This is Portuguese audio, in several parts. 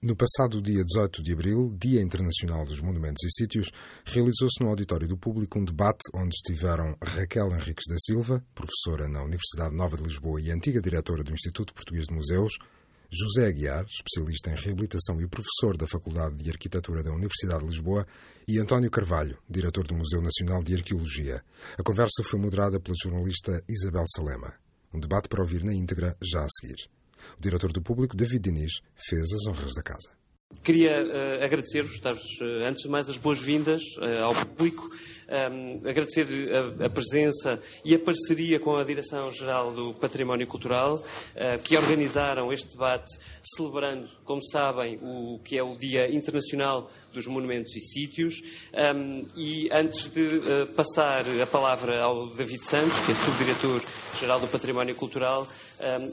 No passado dia 18 de abril, Dia Internacional dos Monumentos e Sítios, realizou-se no auditório do público um debate onde estiveram Raquel Henriques da Silva, professora na Universidade Nova de Lisboa e antiga diretora do Instituto Português de Museus, José Aguiar, especialista em reabilitação e professor da Faculdade de Arquitetura da Universidade de Lisboa, e António Carvalho, diretor do Museu Nacional de Arqueologia. A conversa foi moderada pela jornalista Isabel Salema. Um debate para ouvir na íntegra já a seguir. O diretor do público, David Diniz, fez as honras da casa. Queria uh, agradecer-vos, dar-vos, uh, antes de mais, as boas-vindas uh, ao público, um, agradecer a, a, presença e a parceria com a Direção-Geral do Património Cultural, que organizaram este debate, celebrando, como sabem, o que é o Dia Internacional dos Monumentos e Sítios. Um, e antes de passar a palavra ao David Santos, que é Subdiretor-Geral do Património Cultural,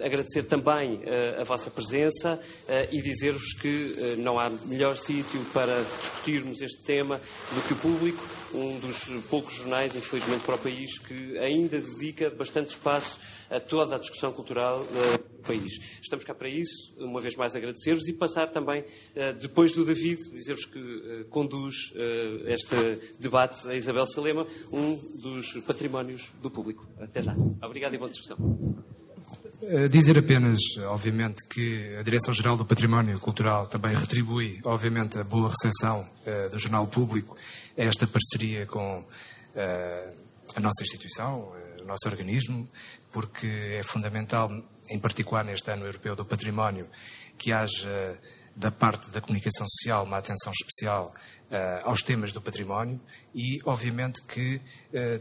agradecer também uh, a vossa presença uh, e dizer-vos que uh, não há melhor sítio para discutirmos este tema do que o público, um dos poucos jornais, infelizmente, para o país, que ainda dedica bastante espaço a toda a discussão cultural do país. Estamos cá para isso, uma vez mais agradecer-vos e passar também, depois do David, dizer-vos que conduz este debate a Isabel Salema, um dos patrimónios do público. Até já. Obrigado e boa discussão. Eh, dizer apenas, obviamente, que a Direção-Geral do Património Cultural também retribui, obviamente, a boa recepção uh, do Jornal Público a esta parceria com uh, a nossa instituição, uh, o nosso organismo, porque é fundamental, em particular neste ano europeu do património, que haja da parte da comunicação social uma atenção especial aos temas do património e, obviamente, que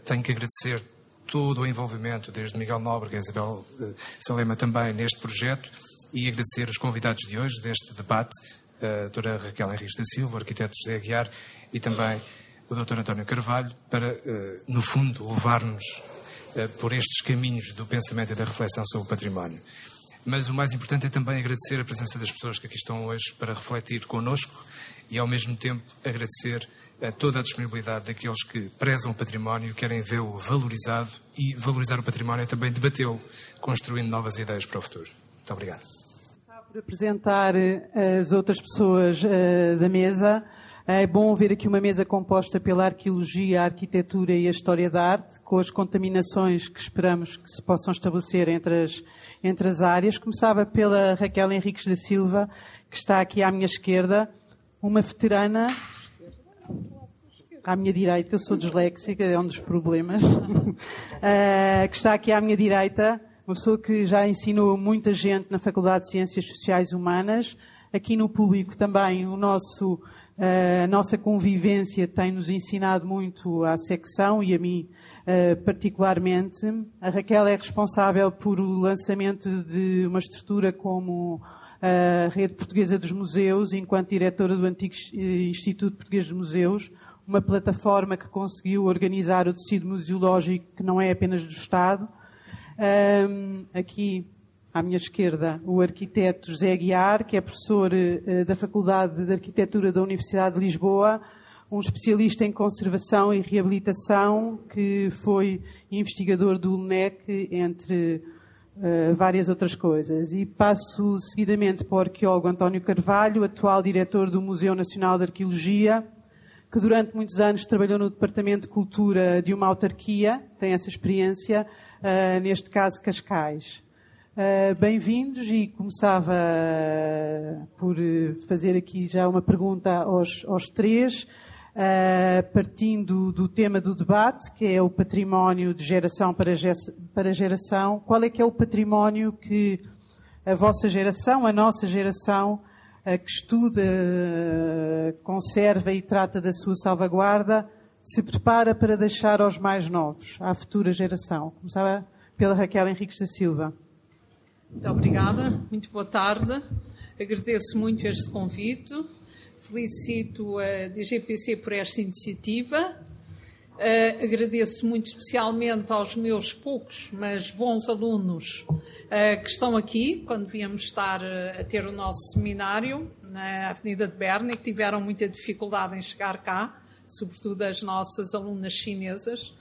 tenho que agradecer todo o envolvimento, desde Miguel Nóbrega e Isabel uh, Salema também neste projeto e agradecer os convidados de hoje deste debate, a doutora Raquel Henriques da Silva, o arquiteto José Aguiar e também o doutor António Carvalho, para, uh, no fundo, levar-nos uh, por estes caminhos do pensamento e da reflexão sobre o património. Mas o mais importante é também agradecer a presença das pessoas que aqui estão hoje para refletir connosco e, ao mesmo tempo, agradecer toda a disponibilidade daqueles que prezam o património, querem vê-lo valorizado e valorizar o património é também debatê-lo, construindo novas ideias para o futuro. Muito obrigado. Por apresentar eh, as outras pessoas uh, da mesa, é bom ver aqui uma mesa composta pela arqueologia, a arquitetura e a história da arte, com as contaminações que esperamos que se possam estabelecer entre as, entre as áreas. Começava pela Raquel Henriques da Silva, que está aqui à minha esquerda, uma veterana à minha direita, eu sou disléxica, é um dos problemas, uh, que está aqui à minha direita, uma pessoa que já ensinou muita gente na Faculdade de Ciências Sociais Humanas, aqui no público também o nosso, uh, a nossa convivência tem-nos ensinado muito à secção e a mim uh, particularmente. A Raquel é responsável por o lançamento de uma estrutura como a Rede Portuguesa dos Museus, enquanto diretora do antigo Instituto Português de Museus, uma plataforma que conseguiu organizar o tecido museológico que não é apenas do Estado. Um, aqui à minha esquerda, o arquiteto José Aguiar, que é professor uh, da Faculdade de Arquitetura da Universidade de Lisboa, um especialista em conservação e reabilitação, que foi investigador do LNEC, entre uh, várias outras coisas. E passo seguidamente para o arqueólogo António Carvalho, atual diretor do Museu Nacional de Arqueologia, que durante muitos anos trabalhou no Departamento de Cultura de uma autarquia, tem essa experiência, uh, neste caso Cascais. Uh, Bem-vindos e começava por fazer aqui já uma pergunta aos, aos três, partindo do tema do debate, que é o património de geração para, para geração. Qual é que é o património que a vossa geração, a nossa geração, que estuda, conserva e trata da sua salvaguarda, se prepara para deixar aos mais novos, à futura geração. Começava pela Raquel Henriques da Silva. Muito obrigada, muito boa tarde. Agradeço muito este convite. Felicito a DGPC por esta iniciativa. Uh, agradeço muito especialmente aos meus poucos, mas bons alunos uh, que estão aqui, quando viemos estar uh, a ter o nosso seminário na Avenida de Berna que tiveram muita dificuldade em chegar cá, sobretudo as nossas alunas chinesas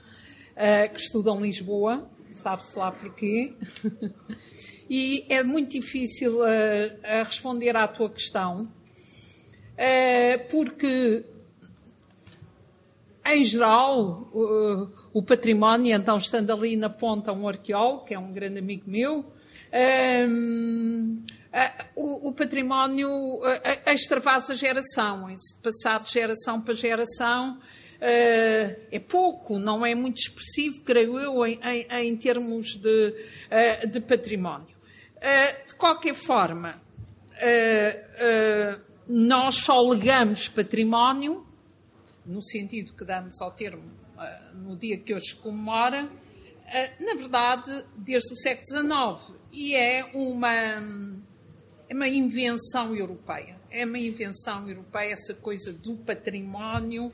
que estudam Lisboa, sabe-se lá porquê. e é muito difícil responder à tua questão, porque, em geral, o património, então, estando ali na ponta um arqueólogo, que é um grande amigo meu, o, património extravasa geração, passado de geração para geração, Uh, é pouco, não é muito expressivo, creio eu, em, em, em termos de, uh, de património. Uh, de qualquer forma, nós só legamos património, no sentido que damos ao termo no dia que hoje comemora, na verdade, desde o século XIX. E é uma, é uma invenção europeia. É uma invenção europeia essa coisa do património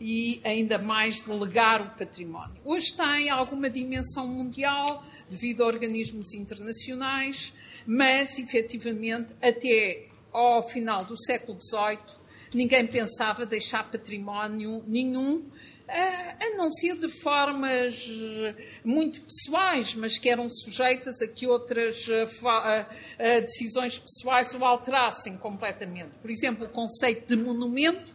e ainda mais delegar o património. Hoje tem alguma dimensão mundial devido a organismos internacionais, mas efetivamente até ao final do século XVIII ninguém pensava deixar património nenhum, a não ser de formas muito pessoais, mas que eram sujeitas a que outras decisões pessoais o alterassem completamente. Por exemplo, o conceito de monumento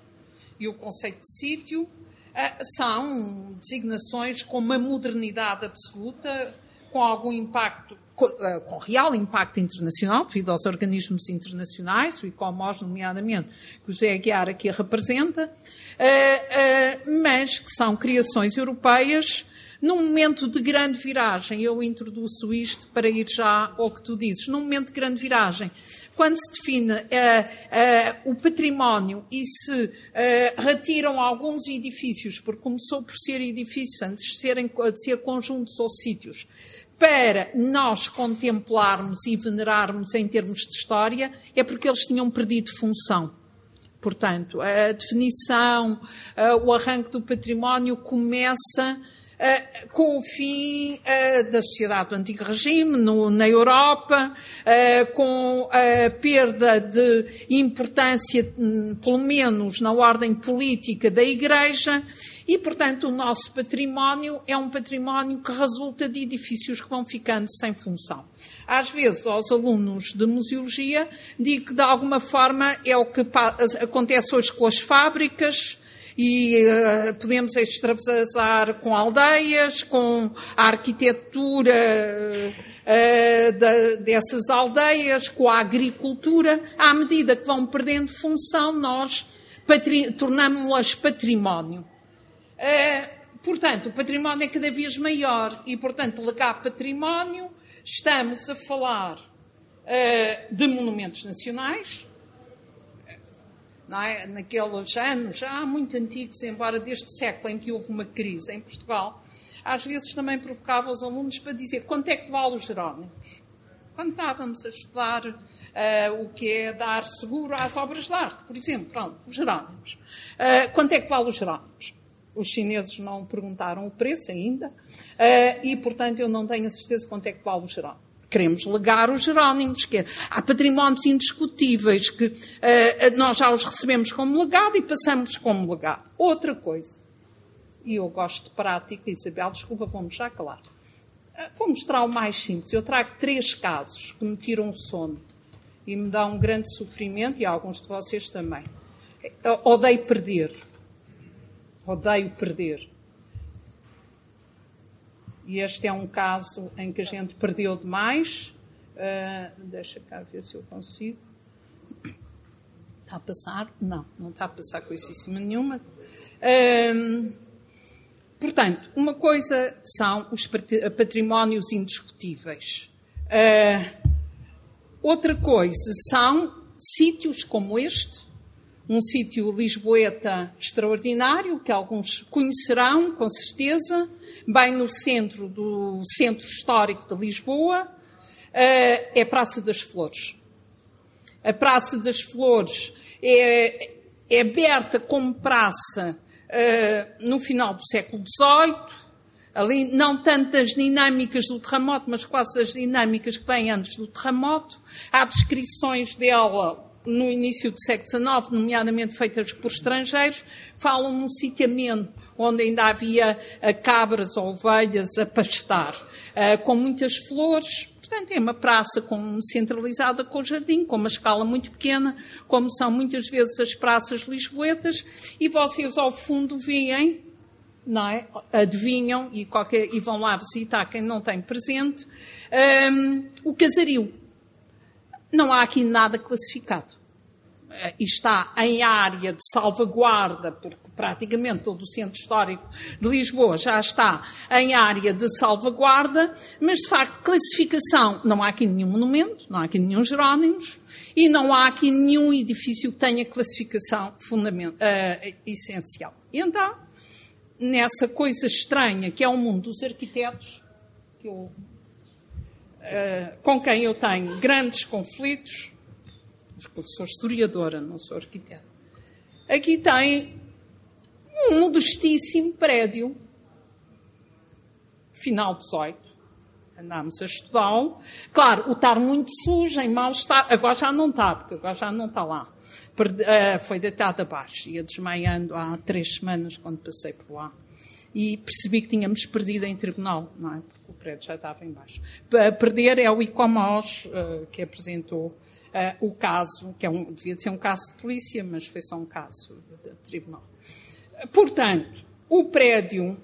e o conceito de sítio eh, são designações com uma modernidade absoluta, com algum impacto, eh, com real impacto internacional, devido aos organismos internacionais, o ICOMOS, nomeadamente, que o José Aguiar aqui representa, eh, mas que são criações europeias num momento de grande viragem. Eu introduzo isto para ir já ao que tu dizes. Num momento de grande viragem, quando se define o património e se retiram alguns edifícios, porque começou por ser edifícios antes de, serem, de ser conjuntos ou sítios, para nós contemplarmos e venerarmos em termos de história, é porque eles tinham perdido função. Portanto, a definição, o arranque do património começa com o fim da sociedade do antigo regime na Europa, com a perda de importância, um, pelo menos na ordem política da Igreja, e, portanto, o nosso património é um património que resulta de edifícios que vão ficando sem função. Às vezes, aos alunos de museologia, digo que, de alguma forma, é o que acontece hoje com as fábricas, e uh, podemos extravasar com aldeias, com a arquitetura uh, dessas aldeias, com a agricultura. À medida que vão perdendo função, nós tornamos-las património. Uh, portanto, o património é cada vez maior e, portanto, legar património, estamos a falar de monumentos nacionais, é? naqueles anos, já muito antigos, embora deste século em que houve uma crise em Portugal, às vezes também provocava os alunos para dizer quanto é que vale os Jerónimos. Quando estávamos a estudar uh, o que é dar seguro às obras de arte, por exemplo, pronto, os Jerónimos. Uh, quanto é que vale os Jerónimos? Os chineses não perguntaram o preço ainda uh, e, portanto, eu não tenho a certeza quanto é que vale os Jerónimos. Queremos legar os Jerónimos, que há patrimónios indiscutíveis que uh, nós já os recebemos como legado e passamos como legado. Outra coisa, e eu gosto de prática, Isabel, desculpa, vamos já calar. Uh, vou mostrar o mais simples. Eu trago três casos que me tiram o sono e me dão um grande sofrimento, e alguns de vocês também. Eu odeio perder. Odeio perder. E este é um caso em que a gente perdeu demais. Uh, deixa cá ver se eu consigo. Está a passar? Não, não está a passar coisíssima nenhuma. Uh, portanto, uma coisa são os patrimónios indiscutíveis. Uh, outra coisa são sítios como este, um sítio lisboeta extraordinário, que alguns conhecerão, com certeza, bem no centro do Centro Histórico de Lisboa, eh, é a Praça das Flores. A Praça das Flores é, é aberta como praça eh, no final do século XVIII, ali não tanto as dinâmicas do terremoto, mas quase as dinâmicas que vêm antes do terremoto. Há descrições dela no início do século XIX, nomeadamente feitas por estrangeiros, falam num sitiamento onde ainda havia uh, cabras ou ovelhas a pastar, uh, com muitas flores, Portanto, é uma praça com, centralizada com jardim, com uma escala muito pequena, como são muitas vezes as praças lisboetas, e vocês ao fundo veem, não é? adivinham, e, qualquer, e vão lá visitar quem não tem presente, um, o casario. Não há aqui nada classificado. Eh, está em área de salvaguarda, porque praticamente todo o centro histórico de Lisboa já está em área de salvaguarda, mas de facto classificação, não há aqui nenhum monumento, não há aqui nenhum Jerónimos e não há aqui nenhum edifício que tenha classificação uh, essencial. Então, nessa coisa estranha que é o mundo dos arquitetos, eu, uh, com quem eu tenho grandes conflitos, porque sou historiadora, não sou arquiteta. Aqui tem um modestíssimo prédio, final 18. Andámos a estudá-lo. Claro, o estar muito sujo, em mau estado, agora já não está, porque agora já não está lá. Eh, foi deitado abaixo, ia desmaiando há três semanas quando passei por lá. E percebi que tínhamos perdido em tribunal, não é? O prédio já estava em baixo. Perder é o ICOMOS eh, que apresentou uh, o caso, que é um, devia ser um caso de polícia, mas foi só um caso de, de tribunal. Portanto, o prédio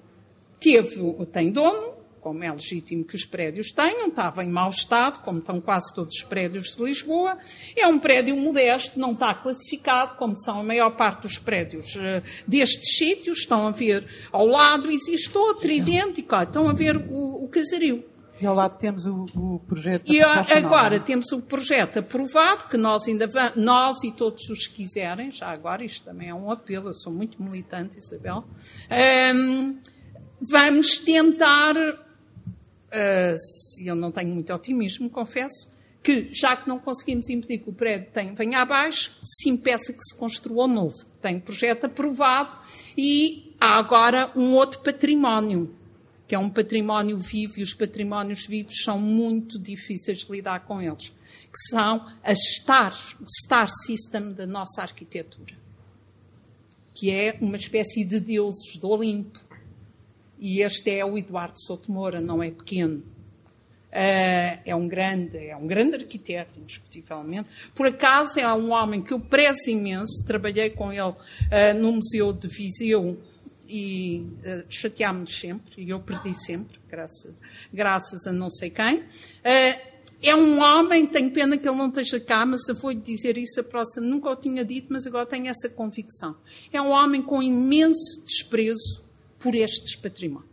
teve, tem dono, como é legítimo que os prédios tenham, estava em mau estado, como estão quase todos os prédios de Lisboa. É um prédio modesto, não está classificado, como são a maior parte dos prédios uh, destes sítios. Estão a ver ao lado, existe outro idêntico, estão a ver o, o casario. E ao lado temos o, o projeto. E agora temos o projeto aprovado, que nós ainda vamos, nós e todos os que quiserem, já agora isto também é um apelo, eu sou muito militante, Isabel, um, vamos tentar, uh, eu não tenho muito otimismo, confesso, que já que não conseguimos impedir que o prédio tenha, venha abaixo, se impeça que se construa novo. Tem projeto aprovado e há agora um outro património que é um património vivo e os patrimónios vivos são muito difíceis de lidar com eles, que são a star, o star system da nossa arquitetura, que é uma espécie de deuses do Olimpo. E este é o Eduardo Souto Moura, não é pequeno. Uh, é um grande, é um grande arquiteto, indiscutivelmente. Por acaso é um homem que eu prezo imenso, trabalhei com ele uh, no Museu de Viseu e uh, chateámos-nos sempre, e eu perdi sempre, graças, graças a não sei quem. Uh, é um homem, tenho pena que ele não esteja cá, mas eu vou-lhe dizer isso a próxima, nunca o tinha dito, mas agora tenho essa convicção. É um homem com imenso desprezo por estes patrimónios.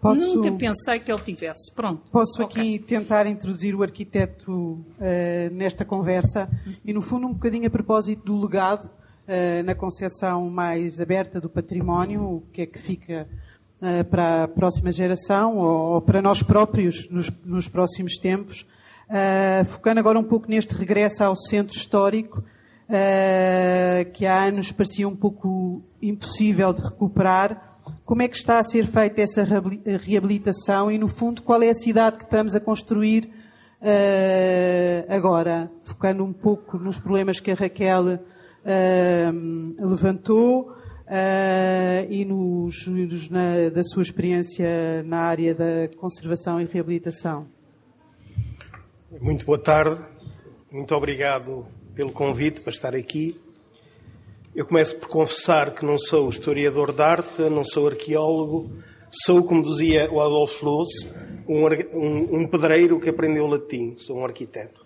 Posso, Nunca pensei que ele tivesse. Pronto. Posso okay. aqui tentar introduzir o arquiteto uh, nesta conversa e, no fundo, um bocadinho a propósito do legado eh, na concepção mais aberta do património, o que é que fica uh, para a próxima geração ou, ou para nós próprios nos, nos próximos tempos. Uh, focando agora um pouco neste regresso ao centro histórico, que há anos parecia um pouco impossível de recuperar. Como é que está a ser feita essa reabilitação e, no fundo, qual é a cidade que estamos a construir agora? Focando um pouco nos problemas que a Raquel uh, levantou uh, e nos, nos na, da sua experiência na área da conservação e reabilitação. Muito boa tarde, muito obrigado pelo convite para estar aqui. Eu começo por confessar que não sou historiador de arte, não sou arqueólogo, sou, como dizia o Adolfo Loos, um, um, um pedreiro que aprendeu latim, sou um arquiteto.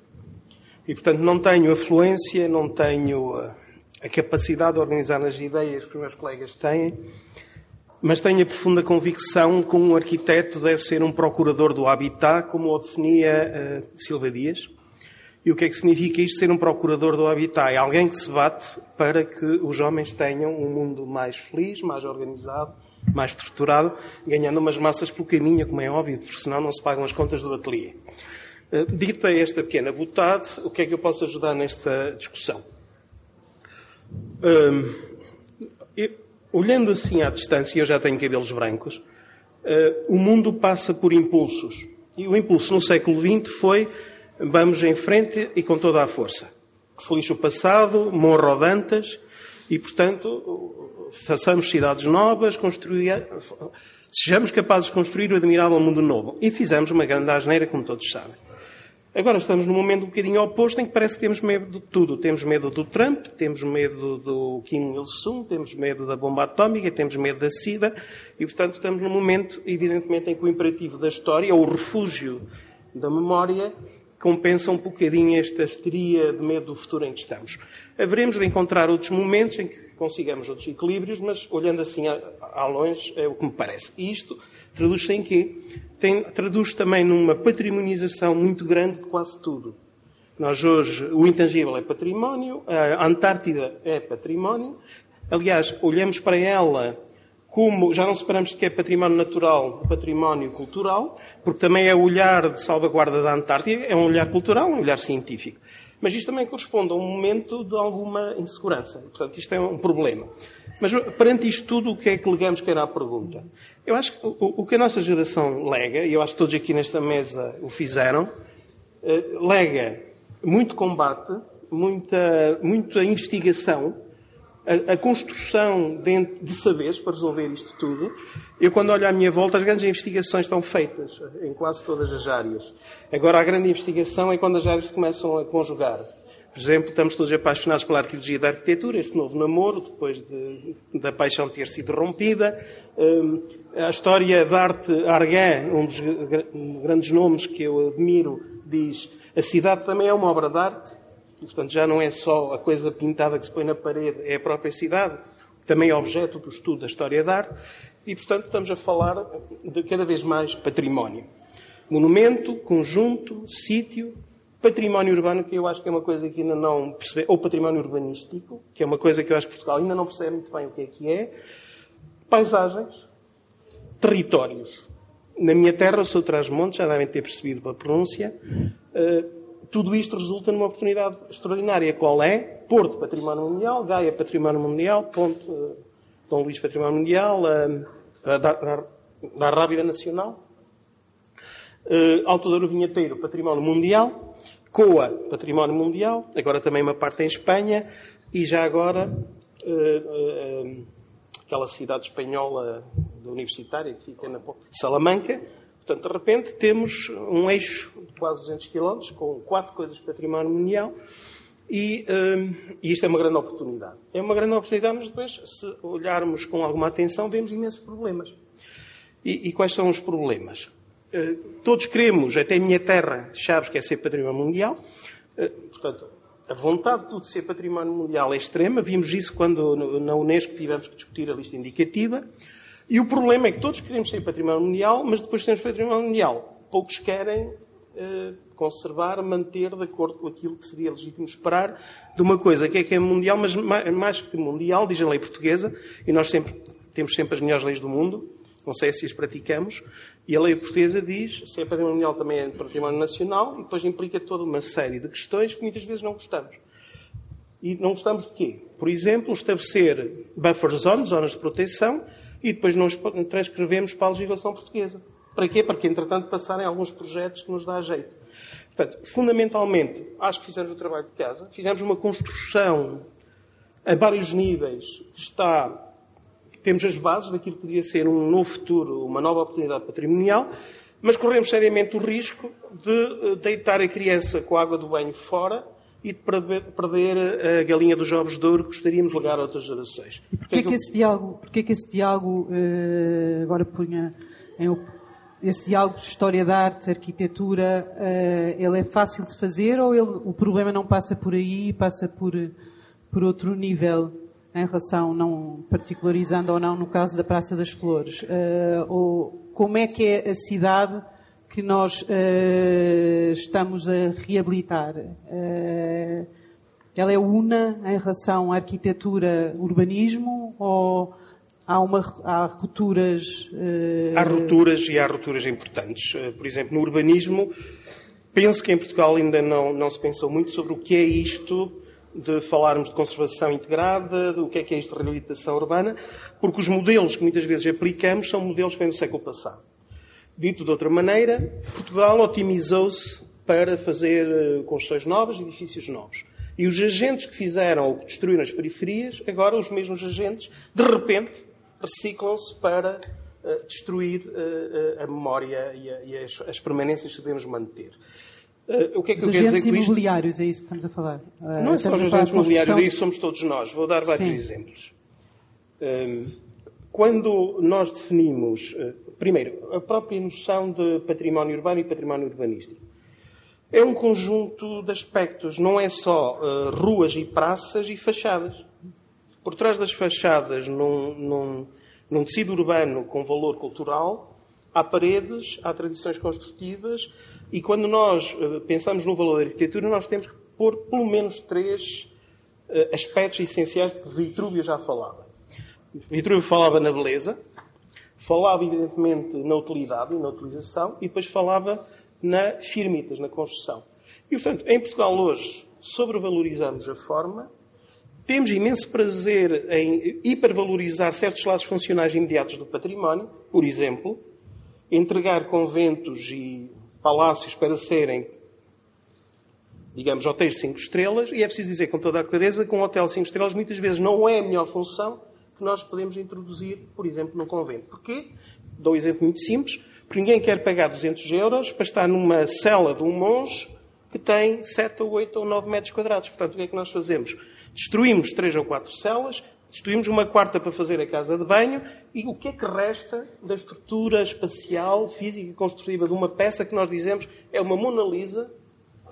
E, portanto, não tenho afluência, não tenho uh, a capacidade de organizar as ideias que os meus colegas têm, mas tenho a profunda convicção que um arquiteto deve ser um procurador do habitat, como o definia uh, Silva Dias. E o que é que significa isto, ser um procurador do habitat? É alguém que se bate para que os homens tenham um mundo mais feliz, mais organizado, mais estruturado, ganhando umas massas pelo caminho, como é óbvio, porque senão não se pagam as contas do ateliê. Uh, dita esta pequena butade, o que é que eu posso ajudar nesta discussão? Hum, eu, olhando assim à distância, eu já tenho cabelos brancos, uh, o mundo passa por impulsos. E o impulso no século XX foi vamos em frente e com toda a força. Que o passado, morra o Dantas, e, portanto, façamos cidades novas, construir, sejamos capazes de construir o admirável mundo novo. E fizemos uma grande asneira, como todos sabem. Agora estamos num momento um bocadinho oposto em que parece que temos medo de tudo. Temos medo do Trump, temos medo do Kim Il-sung, temos medo da bomba atómica, temos medo da SIDA e, portanto, estamos num momento, evidentemente, em que o imperativo da história, ou o refúgio da memória, compensa um bocadinho esta histeria de medo do futuro em que estamos. Haveremos de encontrar outros momentos em que consigamos outros equilíbrios, mas olhando assim a, longe é o que me parece. E isto traduz-se em quê? Tem, traduz também numa patrimonização muito grande de quase tudo. Nós hoje, o intangível é património, a Antártida é património. Aliás, olhamos para ela como, já não separamos de que é património natural, património cultural, porque também é o olhar de salvaguarda da Antártida, é um olhar cultural, um olhar científico. Mas isto também corresponde a um momento de alguma insegurança. Portanto, isto é um problema. Mas perante isto tudo, o que é que legamos que era a pergunta? Eu acho que o, que a nossa geração lega, e eu acho que todos aqui nesta mesa o fizeram, eh, lega muito combate, muita, muita investigação, a, a construção de, de, saberes para resolver isto tudo. Eu, quando olho à minha volta, as grandes investigações estão feitas em quase todas as áreas. Agora, a grande investigação é quando as áreas começam a conjugar. Por exemplo, estamos todos apaixonados pela arqueologia da arquitetura, este novo namoro, depois de, da paixão ter sido rompida. Um, a história da arte Arguin, um dos grandes nomes que eu admiro, diz a cidade também é uma obra de arte. E, portanto, já não é só a coisa pintada que se põe na parede, é a própria cidade, também é objeto do estudo da história da arte. E, portanto, estamos a falar de cada vez mais património. Monumento, conjunto, sítio, Património urbano, que eu acho que é uma coisa que ainda não percebe, ou património urbanístico, que é uma coisa que eu acho que Portugal ainda não percebe muito bem o que é que é. Paisagens, territórios. Na minha terra, eu sou Trás-Montes, já devem ter percebido pela pronúncia. Uh, tudo isto resulta numa oportunidade extraordinária. Qual é? Porto, Património Mundial, Gaia, Património Mundial, Ponto, uh, Dom Luís, Património Mundial, uh, da, da, da Rábida Nacional, uh, Alto Douro Vinheteiro, Património Mundial, COA, Património Mundial, agora também uma parte em Espanha, e já agora aquela cidade espanhola universitária que fica na Salamanca. Portanto, de repente temos um eixo de quase 200 km com quatro coisas de património mundial e, e, isto é uma grande oportunidade. É uma grande oportunidade, mas depois, se olharmos com alguma atenção, vemos imensos problemas. E, e quais são os problemas? Eh, todos queremos, até a minha terra, Chaves quer ser património mundial. Eh, portanto, a vontade de tudo ser património mundial é extrema. Vimos isso quando na Unesco tivemos que discutir a lista indicativa. E o problema é que todos queremos ser património mundial, mas depois temos património mundial. Poucos querem eh, conservar, manter de acordo com aquilo que seria legítimo esperar de uma coisa que é que é mundial, mas mais que mundial, diz a lei portuguesa, e nós sempre, temos sempre as melhores leis do mundo, não sei se as praticamos, e a lei portuguesa diz se é património mundial também é património nacional e depois implica toda uma série de questões que muitas vezes não gostamos. E não gostamos de quê? Por exemplo, estabelecer buffer zones, zonas de proteção, e depois não transcrevemos para a legislação portuguesa. Para quê? Para que, entretanto, passarem alguns projetos que nos dá jeito. Portanto, fundamentalmente, acho que fizemos o trabalho de casa, fizemos uma construção a vários níveis que está temos as bases daquilo que podia ser um novo futuro, uma nova oportunidade patrimonial, mas corremos seriamente o risco de eh, deitar a criança com a água do banho fora e de perder a galinha dos ovos de ouro que gostaríamos de legar a outras gerações. E porquê, que, esse diálogo, porquê que esse diálogo uh, agora punha em, esse diálogo de história da arte, arquitetura, uh, ele é fácil de fazer ou ele, o problema não passa por aí, passa por, por outro nível? em relação, não particularizando ou não, no caso da Praça das Flores, uh, ou como é que é a cidade que nós uh, estamos a reabilitar? Uh, ela é una em relação à arquitetura, urbanismo ou há, uma, há rupturas? Há rupturas e há rupturas importantes. por exemplo, no urbanismo, penso que em Portugal ainda não, não se pensou muito sobre o que é isto de falarmos de conservação integrada, do que é que é isto de reabilitação urbana, porque os modelos que muitas vezes aplicamos são modelos que vêm do século passado. Dito de outra maneira, Portugal otimizou-se para fazer eh, construções novas, edifícios novos. E os agentes que fizeram ou que destruíram as periferias, agora os mesmos agentes, de repente, reciclam-se para uh, destruir uh, a memória e, a, e as, as, permanências que devemos manter. Uh, o que é que os eu quero dizer com imobiliários, é isso que estamos a falar? Não é só os agentes imobiliários, isso somos todos nós. Vou dar vários Sim. exemplos. Um, quando nós definimos, primeiro, a própria noção de património urbano e património urbanístico, é um conjunto de aspectos, não é só uh, ruas e praças e fachadas. Por trás das fachadas, num, num, num tecido urbano com valor cultural, há paredes, há tradições construtivas, e quando nós uh, pensamos no valor da arquitetura, nós temos que pôr pelo menos três uh, aspectos essenciais de que Vitrúvio já falava. Vitrúvio falava na beleza, falava evidentemente na utilidade e na utilização, e depois falava na firmitas, na construção. E, portanto, em Portugal hoje sobrevalorizamos a forma, temos imenso prazer em hipervalorizar certos lados funcionais imediatos do património, por exemplo, entregar conventos e palácios para serem, digamos, hotéis de 5 estrelas, e é preciso dizer com toda a clareza que um hotel de 5 estrelas muitas vezes não é a melhor função que nós podemos introduzir, por exemplo, num convento. Porquê? Dou um exemplo muito simples. Porque ninguém quer pagar 200 euros para estar numa cela de um monge que tem 7 ou 8 ou 9 metros quadrados. Portanto, o que é que nós fazemos? Destruímos 3 ou 4 celas, destruímos uma quarta para fazer a casa de banho e o que é que resta da estrutura espacial, física e construtiva de uma peça que nós dizemos é uma Mona Lisa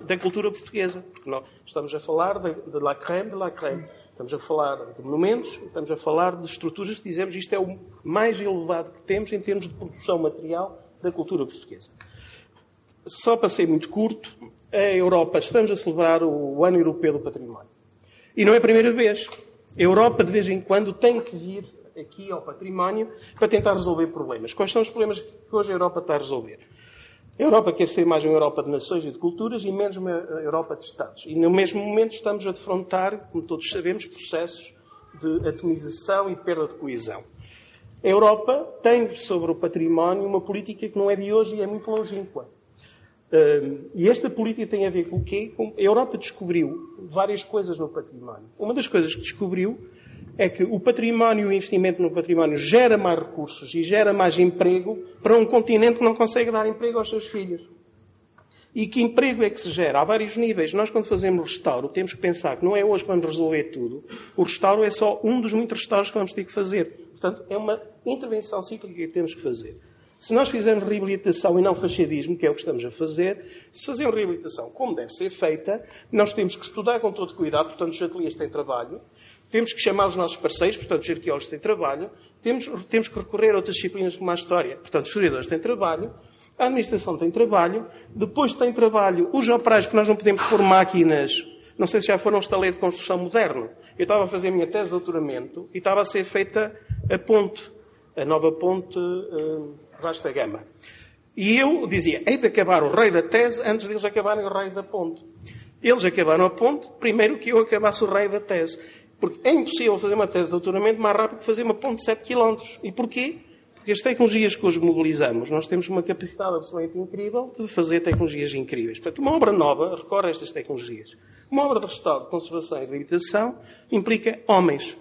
da cultura portuguesa? Porque nós estamos a falar de, de la crème de la crème. Estamos a falar de monumentos, estamos a falar de estruturas que dizemos isto é o mais elevado que temos em termos de produção material da cultura portuguesa. Só para ser muito curto, a Europa, estamos a celebrar o Ano Europeu do Património. E não é a primeira vez. A Europa, de vez em quando, tem que vir aqui ao património para tentar resolver problemas. Quais são os problemas que hoje a Europa está a resolver? A Europa quer ser mais uma Europa de nações e de culturas e menos uma Europa de Estados. E no mesmo momento estamos a defrontar, como todos sabemos, processos de atomização e perda de coesão. A Europa tem sobre o património uma política que não é de hoje e é muito longínqua. e esta política tem a ver com o quê? a Europa descobriu várias coisas no património. Uma das coisas que descobriu é que o património o investimento no património gera mais recursos e gera mais emprego para um continente que não consegue dar emprego aos seus filhos. E que emprego é que se gera? Há vários níveis. Nós, quando fazemos restauro, temos que pensar que não é hoje vamos resolver tudo. O restauro é só um dos muitos restauros que vamos ter que fazer. Portanto, é uma intervenção cíclica que temos que fazer. Se nós fizermos reabilitação e não fachadismo, que é o que estamos a fazer, se fazemos reabilitação como deve ser feita, nós temos que estudar com todo cuidado, portanto, os ateliês têm trabalho, temos que chamar os nossos parceiros, portanto, os arqueólogos têm trabalho, temos, temos que recorrer a outras disciplinas como a história, portanto, os historiadores têm trabalho, a administração tem trabalho, depois tem trabalho os operários, porque nós não podemos pôr máquinas, não sei se já foram um estaleiro de construção moderno. Eu estava a fazer a minha tese de doutoramento e estava a ser feita a ponte, a nova ponte uh, Vasta Gama. E eu dizia, hei de acabar o rei da tese antes de eles acabarem o rei da ponte. Eles acabaram a ponte primeiro que eu acabasse o rei da tese. Porque é impossível fazer uma tese de doutoramento mais rápido que fazer uma ponte de 7 km. E porquê? Porque as tecnologias que hoje mobilizamos, nós temos uma capacidade absolutamente incrível de fazer tecnologias incríveis. Portanto, uma obra nova recorre a estas tecnologias. Uma obra de restauro, de conservação e reabilitação implica homens.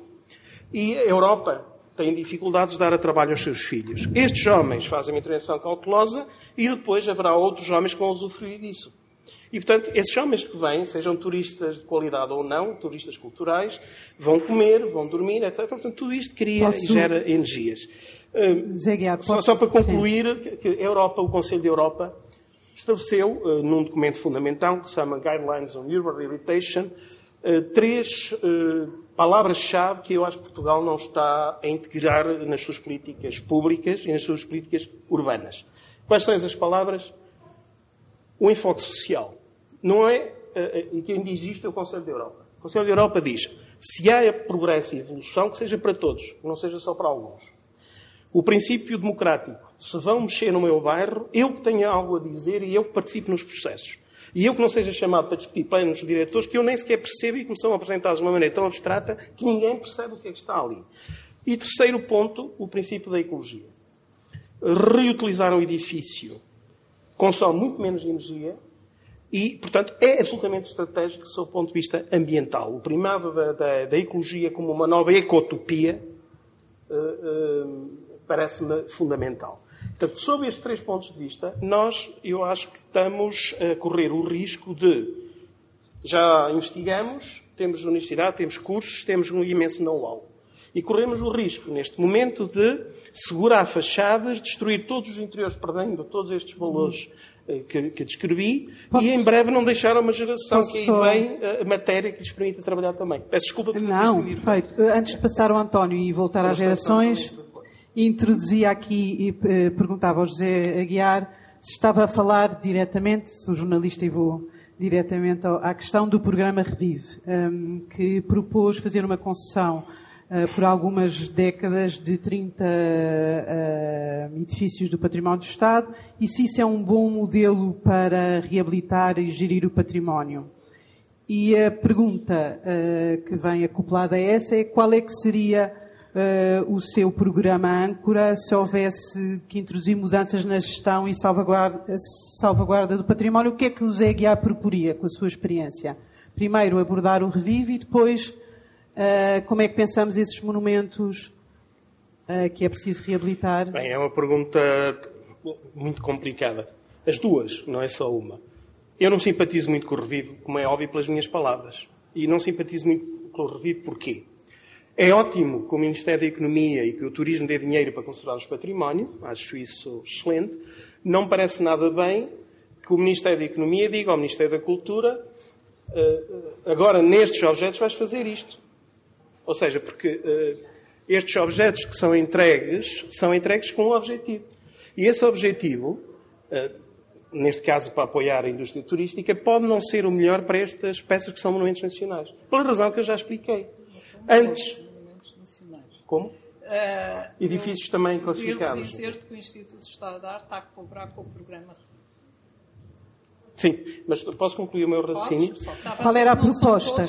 E a Europa tem dificuldades de dar a trabalho aos seus filhos. Estes homens fazem uma intervenção cautelosa e depois haverá outros homens que vão usufruir disso. E, portanto, esses homens que vêm, sejam turistas de qualidade ou não, turistas culturais, vão comer, vão dormir, etc. Portanto, tudo isto cria Posso... e gera energias. Uh, só, só, para concluir, Sim. que a Europa, o Conselho da Europa, estabeleceu, uh, num documento fundamental que se chama Guidelines on Urban Rehabilitation, uh, três uh, palavras-chave que eu acho que Portugal não está a integrar nas suas políticas públicas e nas suas políticas urbanas. Quais são essas palavras? O enfoque social. Não é, e quem diz isto é o Conselho da Europa. O Conselho da Europa diz, se há progresso e evolução, que seja para todos, não seja só para alguns. O princípio democrático. Se vão mexer no meu bairro, eu que tenha algo a dizer e eu que participe nos processos. E eu que não seja chamado para discutir planos diretores que eu nem sequer percebo e que me são apresentados de uma maneira tão abstrata que ninguém percebe o que é que está ali. E terceiro ponto, o princípio da ecologia. Reutilizar um edifício consome muito menos energia e, portanto, é absolutamente estratégico sob o ponto de vista ambiental. O primado da, da, da ecologia como uma nova ecotopia uh, uh, parece-me fundamental. Portanto, sob estes três pontos de vista, nós, eu acho que estamos a correr o risco de já investigamos, temos universidade, temos cursos, temos um imenso know-how. E corremos o risco, neste momento, de segurar fachadas, destruir todos os interiores, perdendo todos estes valores eh, que, que descrevi, Posso... e em breve não deixar uma geração Posso... que aí vem eh, a matéria que lhes permita trabalhar também. Peço desculpa por Não, feito. Antes de passar ao António e voltar às gerações, introduzia aqui e eh, perguntava ao José Aguiar se estava a falar diretamente, sou jornalista e vou diretamente à questão do programa Revive, ehm, que propôs fazer uma concessão uh, por algumas décadas de 30 uh, eh, edifícios do património do Estado e se isso é um bom modelo para reabilitar e gerir o património. E a pergunta uh, que vem acoplada a essa é qual é que seria uh, o seu programa âncora se houvesse que introduzir mudanças na gestão e salvaguarda, salvaguarda do património? O que é que o Zé Guiar proporia com a sua experiência? Primeiro abordar o revive e depois como é que pensamos esses monumentos uh, que é preciso reabilitar? Bem, é uma pergunta muito complicada. As duas, não é só uma. Eu não simpatizo muito com o Revive, como é óbvio pelas minhas palavras. E não simpatizo muito com o Revive porquê? É ótimo que o Ministério da Economia e que o turismo dê dinheiro para conservar os patrimónios, acho isso excelente. Não parece nada bem que o Ministério da Economia diga ao Ministério da Cultura eh, agora nestes objetos vais fazer isto. Ou seja, porque eh, estes objetos que são entregues são entregues com um objetivo. E esse objetivo, eh, neste caso para apoiar a indústria turística, pode não ser o melhor para estas peças que são monumentos nacionais. Pela razão que eu já expliquei. Antes, como? Uh, Edifícios também classificados. Eu dizer que o Instituto de Estado de Arte está a cobrar com o programa. Sim, mas posso concluir o meu raciocínio? Qual era a proposta?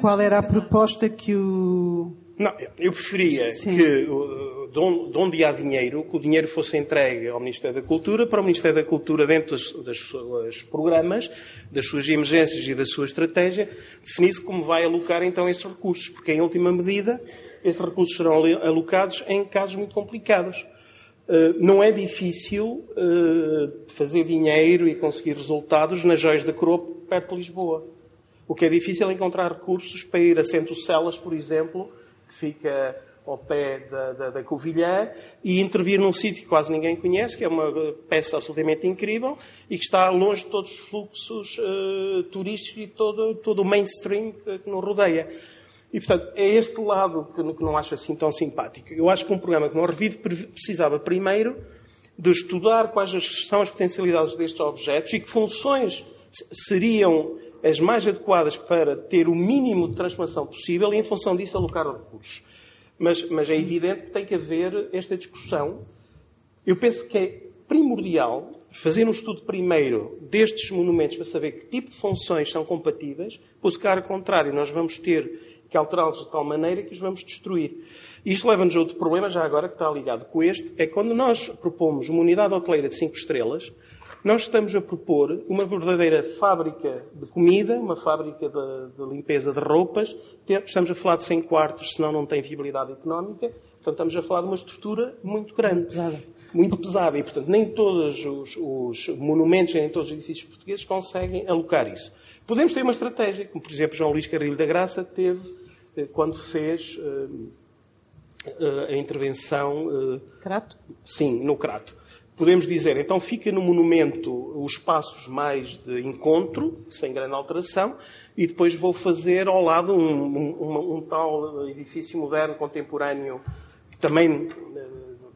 Qual era a proposta que o. Não, eu preferia Sim. que de onde há dinheiro, que o dinheiro fosse entregue ao Ministério da Cultura, para o Ministério da Cultura, dentro das, das suas programas, das suas emergências e da sua estratégia, definisse como vai alocar então esses recursos, porque em última medida esses recursos serão alocados em casos muito complicados. Eh, não é difícil eh, fazer dinheiro e conseguir resultados nas joias da coroa perto de Lisboa. O que é difícil é encontrar recursos para ir a Centro Celas, por exemplo, que fica ao pé da, da, da Covilhã, e intervir num sítio que quase ninguém conhece, que é uma peça absolutamente incrível e que está longe de todos os fluxos uh, turísticos e todo, todo o mainstream que, que nos rodeia. E, portanto, é este lado que, que não acho assim tão simpático. Eu acho que um programa que não revive precisava primeiro de estudar quais são as potencialidades destes objetos e que funções seriam as mais adequadas para ter o mínimo de transformação possível e, em função disso, alocar recursos. Mas, mas é evidente que tem que haver esta discussão. Eu penso que é primordial fazer um estudo primeiro destes monumentos para saber que tipo de funções são compatíveis, pois, caso contrário, nós vamos ter que alterá-los de tal maneira que os vamos destruir. E isto leva-nos a outro problema, já agora, que está ligado com este, é quando nós propomos uma unidade hoteleira de 5 estrelas, nós estamos a propor uma verdadeira fábrica de comida, uma fábrica de, de, limpeza de roupas. Estamos a falar de 100 quartos, senão não tem viabilidade económica. Portanto, estamos a falar de uma estrutura muito grande. Pesada. Muito pesada. E, portanto, nem todos os, os monumentos, nem todos os edifícios portugueses conseguem alocar isso. Podemos ter uma estratégia, como, por exemplo, João Luís Carrilho da Graça teve quando fez uh, uh, a intervenção. Crato? Sim, no Crato. Podemos dizer, então fica no monumento os espaços mais de encontro, sem grande alteração, e depois vou fazer ao lado um, um, um tal edifício moderno, contemporâneo, que também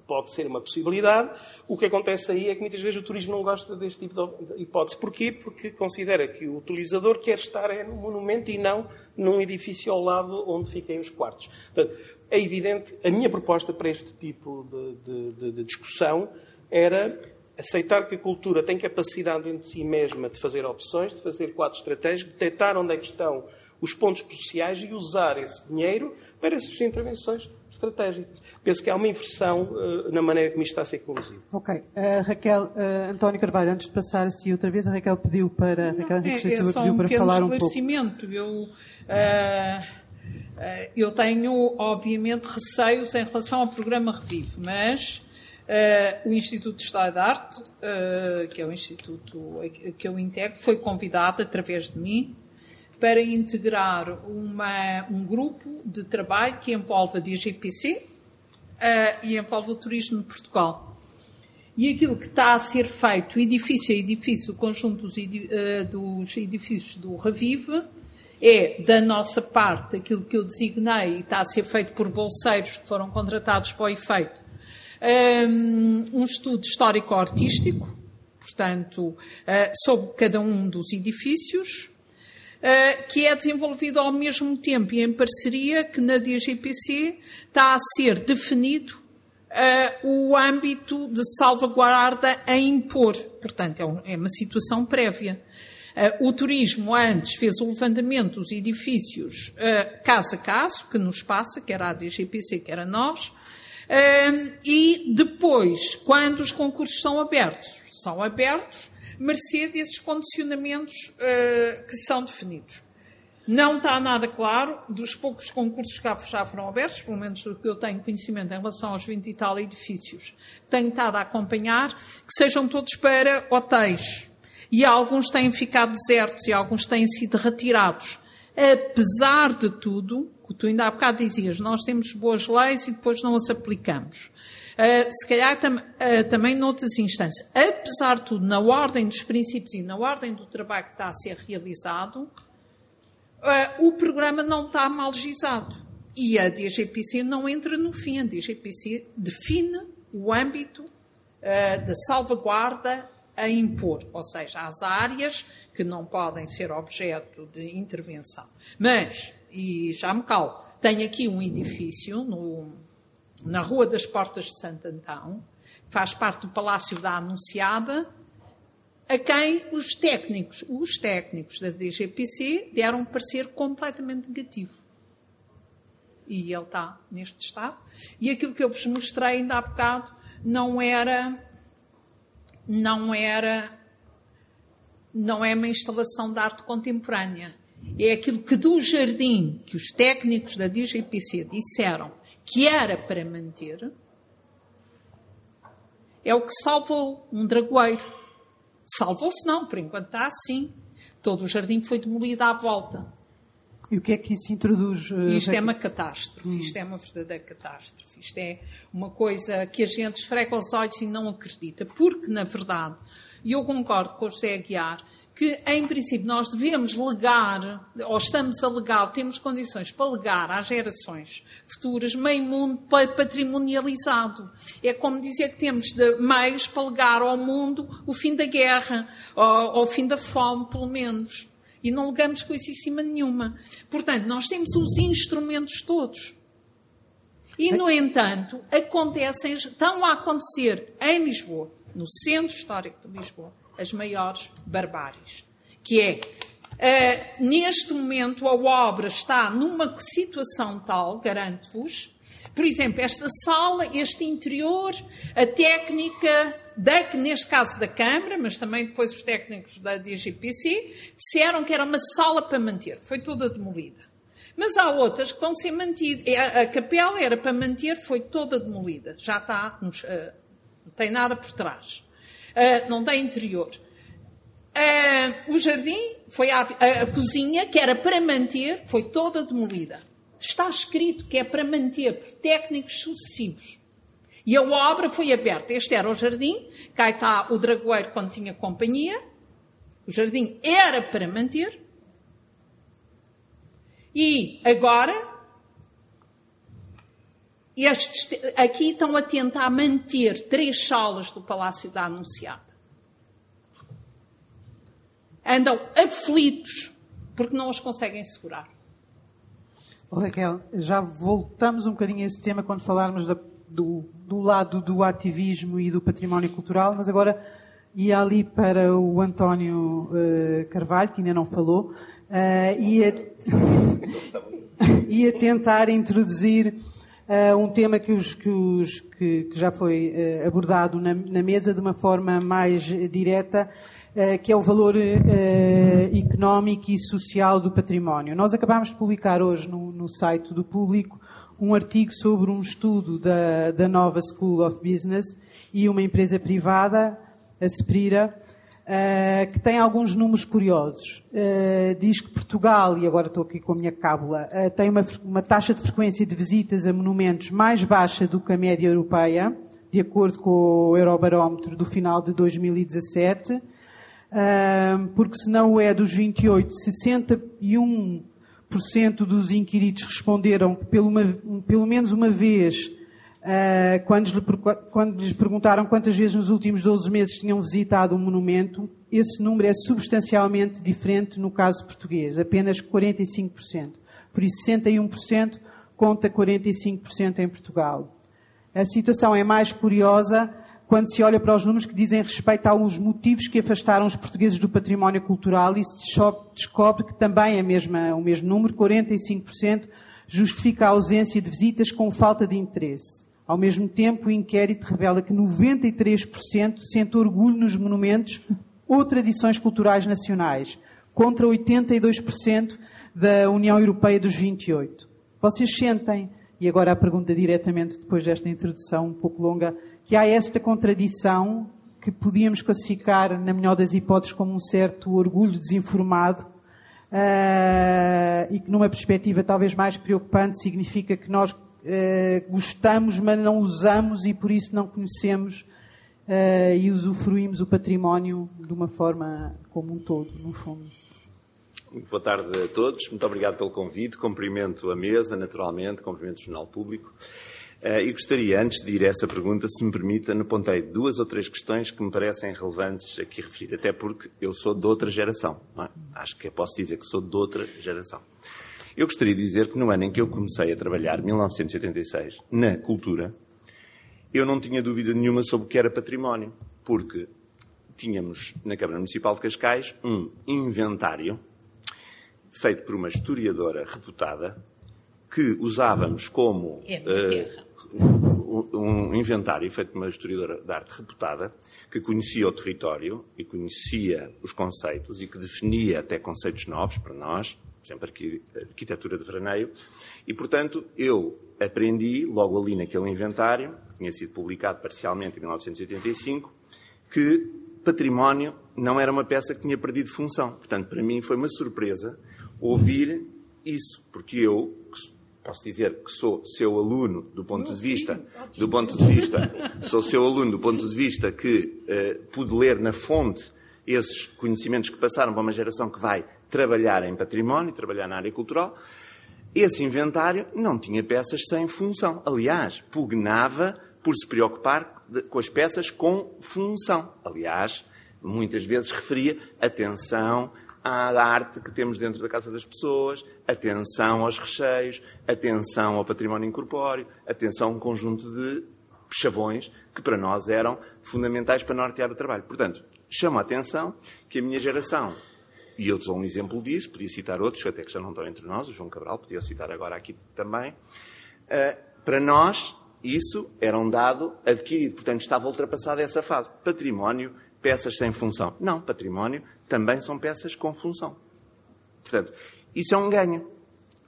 pode ser uma possibilidade. O que acontece aí é que muitas vezes o turismo não gosta deste tipo de hipótese. Porquê? Porque considera que o utilizador quer estar é no monumento e não num edifício ao lado onde fiquem os quartos. Portanto, é evidente, a minha proposta para este tipo de, de, de discussão era aceitar que a cultura tem capacidade dentro de si mesma de fazer opções, de fazer quadros estratégicos, detectar onde é que estão os pontos cruciais e usar esse dinheiro para essas intervenções estratégicas penso que há uma inversão uh, na maneira como isto está a ser conduzido. Ok. Uh, Raquel, uh, António Carvalho, antes de passar assim outra vez, a Raquel pediu para, Não, Raquel Henrique é, é só pediu um para falar um pouco. Eu, eu tenho, obviamente, receios em relação ao programa Revive, mas Uh, o Instituto de História da Arte, uh, que é o instituto que eu integro, foi convidado através de mim para integrar uma, um grupo de trabalho que envolve a DGPC uh, e envolve o turismo de Portugal. E aquilo que está a ser feito, edifício a edifício, o conjunto dos, dos edifícios do Revive, é, da nossa parte, aquilo que eu designei e está a ser feito por bolseiros que foram contratados para o efeito, um estudo histórico-artístico, portanto, eh, sobre cada um dos edifícios, eh, que é desenvolvido ao mesmo tempo e em parceria que na DGPC está a ser definido uh, o âmbito de salvaguarda a impor. Portanto, é, é uma situação prévia. Uh, o turismo antes fez o levantamento dos edifícios caso a caso, que nos passa, que era a DGPC, que era nós, e depois, quando os concursos são abertos, são abertos, mercê desses condicionamentos uh, que são definidos. Não está nada claro dos poucos concursos que já foram abertos, pelo menos do que eu tenho conhecimento em relação aos 20 e tal edifícios. Tenho estado a acompanhar que sejam todos para hotéis. E alguns têm ficado desertos e alguns têm sido retirados. Apesar de tudo, tu ainda há bocado dizias, nós temos boas leis e depois não as aplicamos. Uh, se calhar tam, uh, também noutras instâncias. Apesar de tudo, na ordem dos princípios e na ordem do trabalho que está a ser realizado, uh, o programa não está mal legislado. E a DGPC não entra no fim. A DGPC define o âmbito da salvaguarda a impor, ou seja, as áreas que não podem ser objeto de intervenção. Mas e já me calo. Tem aqui um edifício no, na Rua das Portas de Santo Antão, faz parte do Palácio da Anunciada, a quem os técnicos, os técnicos da DGPC deram um parecer completamente negativo. E ele está neste estado. E aquilo que eu vos mostrei ainda há bocado não era, não era, não é uma instalação de arte contemporânea é aquilo que do jardim que os técnicos da DGPC disseram que era para manter, é o que salvou um dragoeiro. Salvou-se não, por enquanto está assim. Todo o jardim foi demolido à volta. E o que é que isso introduz? Uh, isto é uma catástrofe, hum. isto é uma verdadeira catástrofe. Isto é uma coisa que a gente esfrega os olhos e não acredita. Porque, na verdade, e eu concordo com o José Aguiar, que, em princípio, nós devemos legar, ou estamos a legar, temos condições para legar às gerações futuras meio mundo patrimonializado. É como dizer que temos meios para legar ao mundo o fim da guerra, ou, o fim da fome, pelo menos. E não legamos coisíssima nenhuma. Portanto, nós temos os instrumentos todos. E, no entanto, acontecem, estão a acontecer em Lisboa, no Centro Histórico de Lisboa, as maiores barbáries. Que é, uh, neste momento, a obra está numa situação tal, garanto-vos, por exemplo, esta sala, este interior, a técnica, da, neste caso da Câmara, mas também depois os técnicos da DGPC, disseram que era uma sala para manter. Foi toda demolida. Mas há outras que vão ser mantidas. A, capela era para manter, foi toda demolida. Já está, uh, não tem nada por trás uh, não tem interior. Uh, o jardim foi a, a, a, cozinha, que era para manter, foi toda demolida. Está escrito que é para manter por técnicos sucessivos. E a obra foi aberta. Este era o jardim, cá está o dragoeiro quando tinha companhia. O jardim era para manter. E agora estes, aqui estão a tentar manter três salas do Palácio da Anunciada. Andam aflitos porque não as conseguem segurar. Oh, Raquel, já voltamos um bocadinho a esse tema quando falarmos da, do, do, lado do ativismo e do património cultural, mas agora ia ali para o António uh, Carvalho, que ainda não falou, uh, ia, ia tentar introduzir uh, um tema que, os, que, os, que, que já foi uh, abordado na, na, mesa de uma forma mais direta, uh, que é o valor económico e social do património. Nós acabámos de publicar hoje no, no site do público um artigo sobre um estudo da, da Nova School of Business e uma empresa privada, a Sprira, uh, que tem alguns números curiosos. Uh, diz que Portugal, e agora estou aqui com a minha cábula, uh, tem uma, uma taxa de frequência de visitas a monumentos mais baixa do que a média europeia, de acordo com o Eurobarómetro do final de 2017 porque se não é dos 28, 61% dos inquiridos responderam pelo, uma, pelo menos uma vez Uh, quando, lhe, quando, lhes perguntaram quantas vezes nos últimos 12 meses tinham visitado um monumento, esse número é substancialmente diferente no caso português, apenas 45%. Por isso, 61% conta 45% em Portugal. A situação é mais curiosa quando se olha para os números que dizem respeito aos motivos que afastaram os portugueses do património cultural e se descobre que também é o mesmo número, 45%, justifica a ausência de visitas com falta de interesse. Ao mesmo tempo, o inquérito revela que 93% sente orgulho nos monumentos ou tradições culturais nacionais, contra 82% da União Europeia dos 28. Vocês sentem, e agora a pergunta diretamente depois desta introdução um pouco longa, que há esta contradição que podíamos classificar, na melhor das hipóteses, como um certo orgulho desinformado uh, e que, numa perspectiva talvez mais preocupante, significa que nós uh, gostamos, mas não usamos e por isso não conhecemos uh, e usufruímos o património de uma forma como um todo, no fundo. Muito boa tarde a todos, muito obrigado pelo convite, cumprimento a mesa, naturalmente, cumprimento o Jornal Público. Uh, e gostaria, antes de ir a essa pergunta, se me permita, apontei duas ou três questões que me parecem relevantes aqui referir, até porque eu sou de outra geração. É? Acho que posso dizer que sou de outra geração. Eu gostaria de dizer que no ano em que eu comecei a trabalhar, 1986, na cultura, eu não tinha dúvida nenhuma sobre o que era património, porque tínhamos na Câmara Municipal de Cascais um inventário feito por uma historiadora reputada que usávamos como é uh, um inventário feito por uma historiadora de arte reputada, que conhecia o território e conhecia os conceitos e que definia até conceitos novos para nós, por exemplo, arquitetura de veraneio, e, portanto, eu aprendi, logo ali naquele inventário, que tinha sido publicado parcialmente em 1985, que património não era uma peça que tinha perdido função. Portanto, para mim foi uma surpresa ouvir isso, porque eu, posso dizer que sou seu aluno do ponto de vista, do ponto de vista, sou seu aluno do ponto de vista que uh, pude ler na fonte esses conhecimentos que passaram para uma geração que vai trabalhar em património, trabalhar na área cultural. Esse inventário não tinha peças sem função. Aliás, pugnava por se preocupar com as peças com função. Aliás, muitas vezes referia atenção, à arte que temos dentro da casa das pessoas, atenção aos recheios, atenção ao património incorpóreo, atenção a um conjunto de chavões que para nós eram fundamentais para nortear o trabalho. Portanto, chamo a atenção que a minha geração, e eu sou um exemplo disso, podia citar outros, até que já não estão entre nós, o João Cabral, podia citar agora aqui também, uh, para nós isso era um dado adquirido, portanto estava ultrapassada essa fase. Património peças sem função. Não, património também são peças com função. Portanto, isso é um ganho.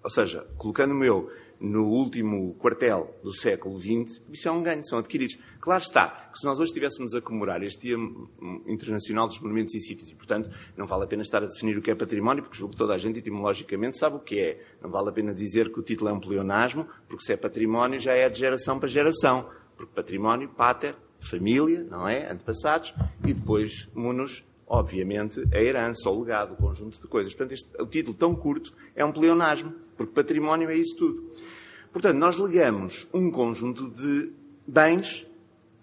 Ou seja, colocando-me eu no último quartel do século XX, isso é um ganho, são adquiridos. Claro está que se nós hoje estivéssemos a comemorar este Dia Internacional dos Monumentos e Sítios, e portanto não vale a pena estar a definir o que é património, porque julgo que toda a gente etimologicamente sabe o que é. Não vale a pena dizer que o título é um pleonasmo, porque se é património já é de geração para geração. Porque património, pater, família, não é? Antepassados, e depois munus, obviamente, a herança, o legado, o conjunto de coisas. Portanto, este, o título tão curto é um pleonasmo, porque património é isso tudo. Portanto, nós legamos um conjunto de bens,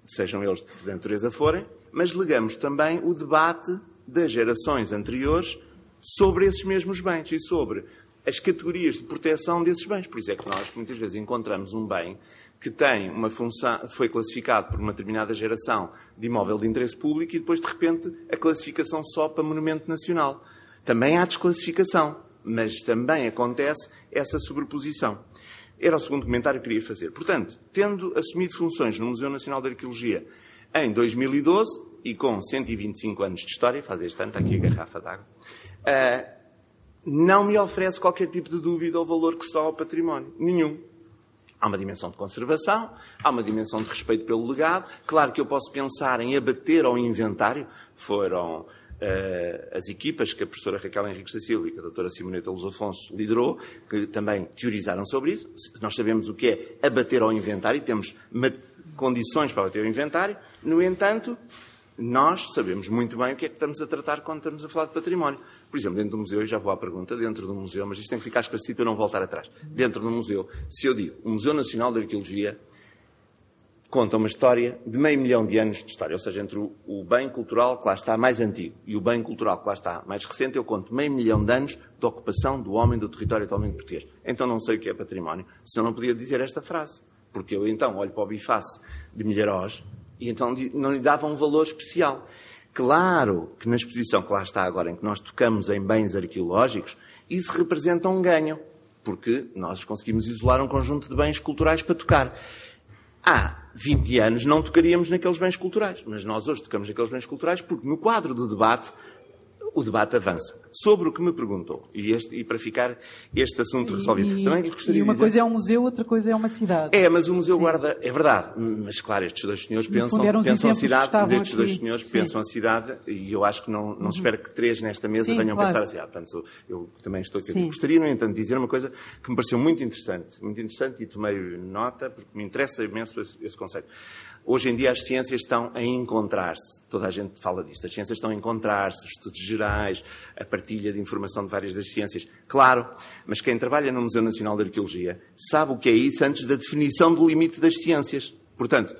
sejam eles de que natureza forem, mas legamos também o debate das gerações anteriores sobre esses mesmos bens e sobre as categorias de proteção desses bens. Por isso é que nós muitas vezes encontramos um bem que tem uma função, foi classificado por uma determinada geração de imóvel de interesse público e depois, de repente, a classificação só para monumento nacional. Também há desclassificação, mas também acontece essa sobreposição. Era o segundo comentário que queria fazer. Portanto, tendo assumido funções no Museu Nacional de Arqueologia em 2012 e com 125 anos de história, faz este ano, está aqui a garrafa d'água, uh, não me oferece qualquer tipo de dúvida ao valor que se dá ao património. Nenhum. Há uma dimensão de conservação, há uma dimensão de respeito pelo legado. Claro que eu posso pensar em abater ao inventário. Foram as equipas que a professora Raquel Henriques da Silva e a doutora Simoneta Luz Afonso liderou, que também teorizaram sobre isso. Nós sabemos o que é abater ao inventário e temos condições para abater ao inventário. No entanto, nós sabemos muito bem o que é que estamos a tratar quando estamos a falar de património. Por exemplo, dentro do museu, e já vou à pergunta, dentro do museu, mas isto tem que ficar esclarecido para não voltar atrás. Dentro do museu, se eu digo o Museu Nacional de Arqueologia conta uma história de meio milhão de anos de história, ou seja, entre o bem cultural que lá está mais antigo e o bem cultural que lá está mais recente, eu conto meio milhão de anos de ocupação do homem do território atualmente português. Então não sei o que é património, se eu não podia dizer esta frase. Porque eu então olho para o biface de Milharóis e então não lhe dava um valor especial. Claro que na exposição que lá está agora, em que nós tocamos em bens arqueológicos, isso representa um ganho, porque nós conseguimos isolar um conjunto de bens culturais para tocar. Há 20 anos não tocaríamos naqueles bens culturais, mas nós hoje tocamos naqueles bens culturais porque no quadro do debate o debate avança. Sobre o que me perguntou, e, este, e para ficar este assunto resolvido. E, Também gostaria e uma coisa é um museu, outra coisa é uma cidade. É, mas o museu Sim. guarda, é verdade, mas claro, estes dois senhores pensam, pensam a cidade, mas estes aqui. dois senhores Sim. pensam a cidade, e eu acho que não, não uhum. se espera que três nesta mesa Sim, venham claro. pensar assim, ah, portanto, eu também estou aqui. Gostaria, no entanto, de dizer uma coisa que me pareceu muito interessante, muito interessante, e tomei nota, porque me interessa imenso esse, esse conceito. Hoje em dia as ciências estão a encontrar-se. Toda a gente fala disto. As ciências estão a encontrar-se, os estudos gerais, a partilha de informação de várias das ciências. Claro, mas quem trabalha no Museu Nacional de Arqueologia sabe o que é isso antes da definição do limite das ciências. Portanto,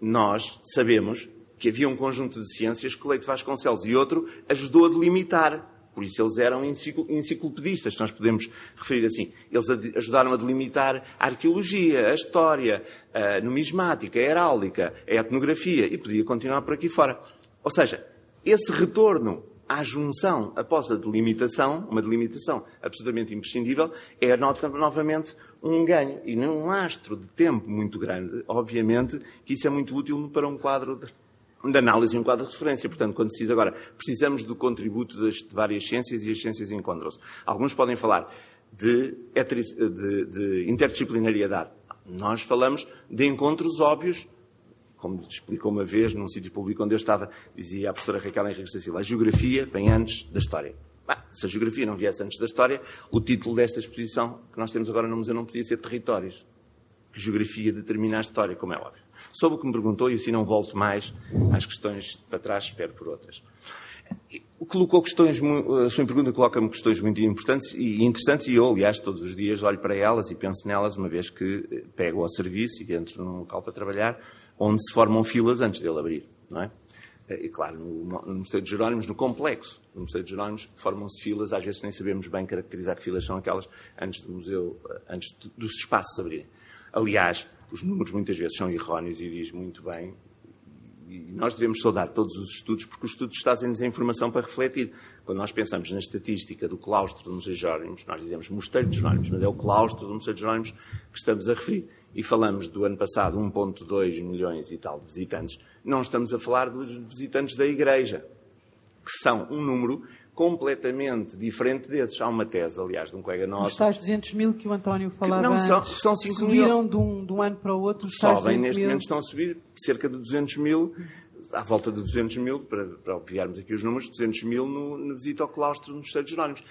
nós sabemos que havia um conjunto de ciências que Leite Vasconcelos e outro ajudou a delimitar. Por isso eles eram enciclopedistas, nós podemos referir assim. Eles ajudaram a delimitar a arqueologia, a história, a numismática, a heráldica, a etnografia e podia continuar por aqui fora. Ou seja, esse retorno à junção após a delimitação, uma delimitação absolutamente imprescindível, é novamente um ganho. E num astro de tempo muito grande, obviamente que isso é muito útil para um quadro de de análise e um quadro de referência. Portanto, quando se diz agora, precisamos do contributo das várias ciências e as ciências encontram-se. Alguns podem falar de, de, de interdisciplinariedade. Nós falamos de encontros óbvios, como explicou uma vez num sítio público onde eu estava, dizia a professora Raquel Henrique da Silva, a geografia vem antes da história. Bah, se a geografia não viesse antes da história, o título desta exposição que nós temos agora no museu não podia ser Territórios. Geografia determina a história, como é óbvio. Sobre o que me perguntou, e assim não volto mais às questões para trás, espero por outras. Colocou questões, a sua pergunta coloca-me questões muito importantes e interessantes, e eu, aliás, todos os dias olho para elas e penso nelas, uma vez que pego ao serviço e entro num local para trabalhar, onde se formam filas antes dele abrir, não é? E claro, no, no Mosteiro de Jerónimos, no complexo no Mosteiro de Jerónimos, formam-se filas, às vezes nem sabemos bem caracterizar que filas são aquelas antes do museu, antes dos espaços abrirem. Aliás, os números muitas vezes são erróneos e diz muito bem. E nós devemos saudar todos os estudos, porque os estudos trazem-nos a informação para refletir. Quando nós pensamos na estatística do claustro de Jerónimos, nós dizemos Mosteiro de Jerónimos, mas é o claustro do Museu de Jerónimos que estamos a referir. E falamos do ano passado 1,2 milhões e tal de visitantes. Não estamos a falar dos visitantes da Igreja, que são um número completamente diferente desses. Há uma tese, aliás, de um colega nosso. Os tais 200 mil que o António falava não, são, antes, são 5 subiram mil. De, um, de um ano para o outro. Sobem, neste mil. momento estão a subir cerca de 200 mil, à volta de 200 mil, para, para obviarmos aqui os números, 200 mil no, no visita ao claustro nos Estados Jerónimos.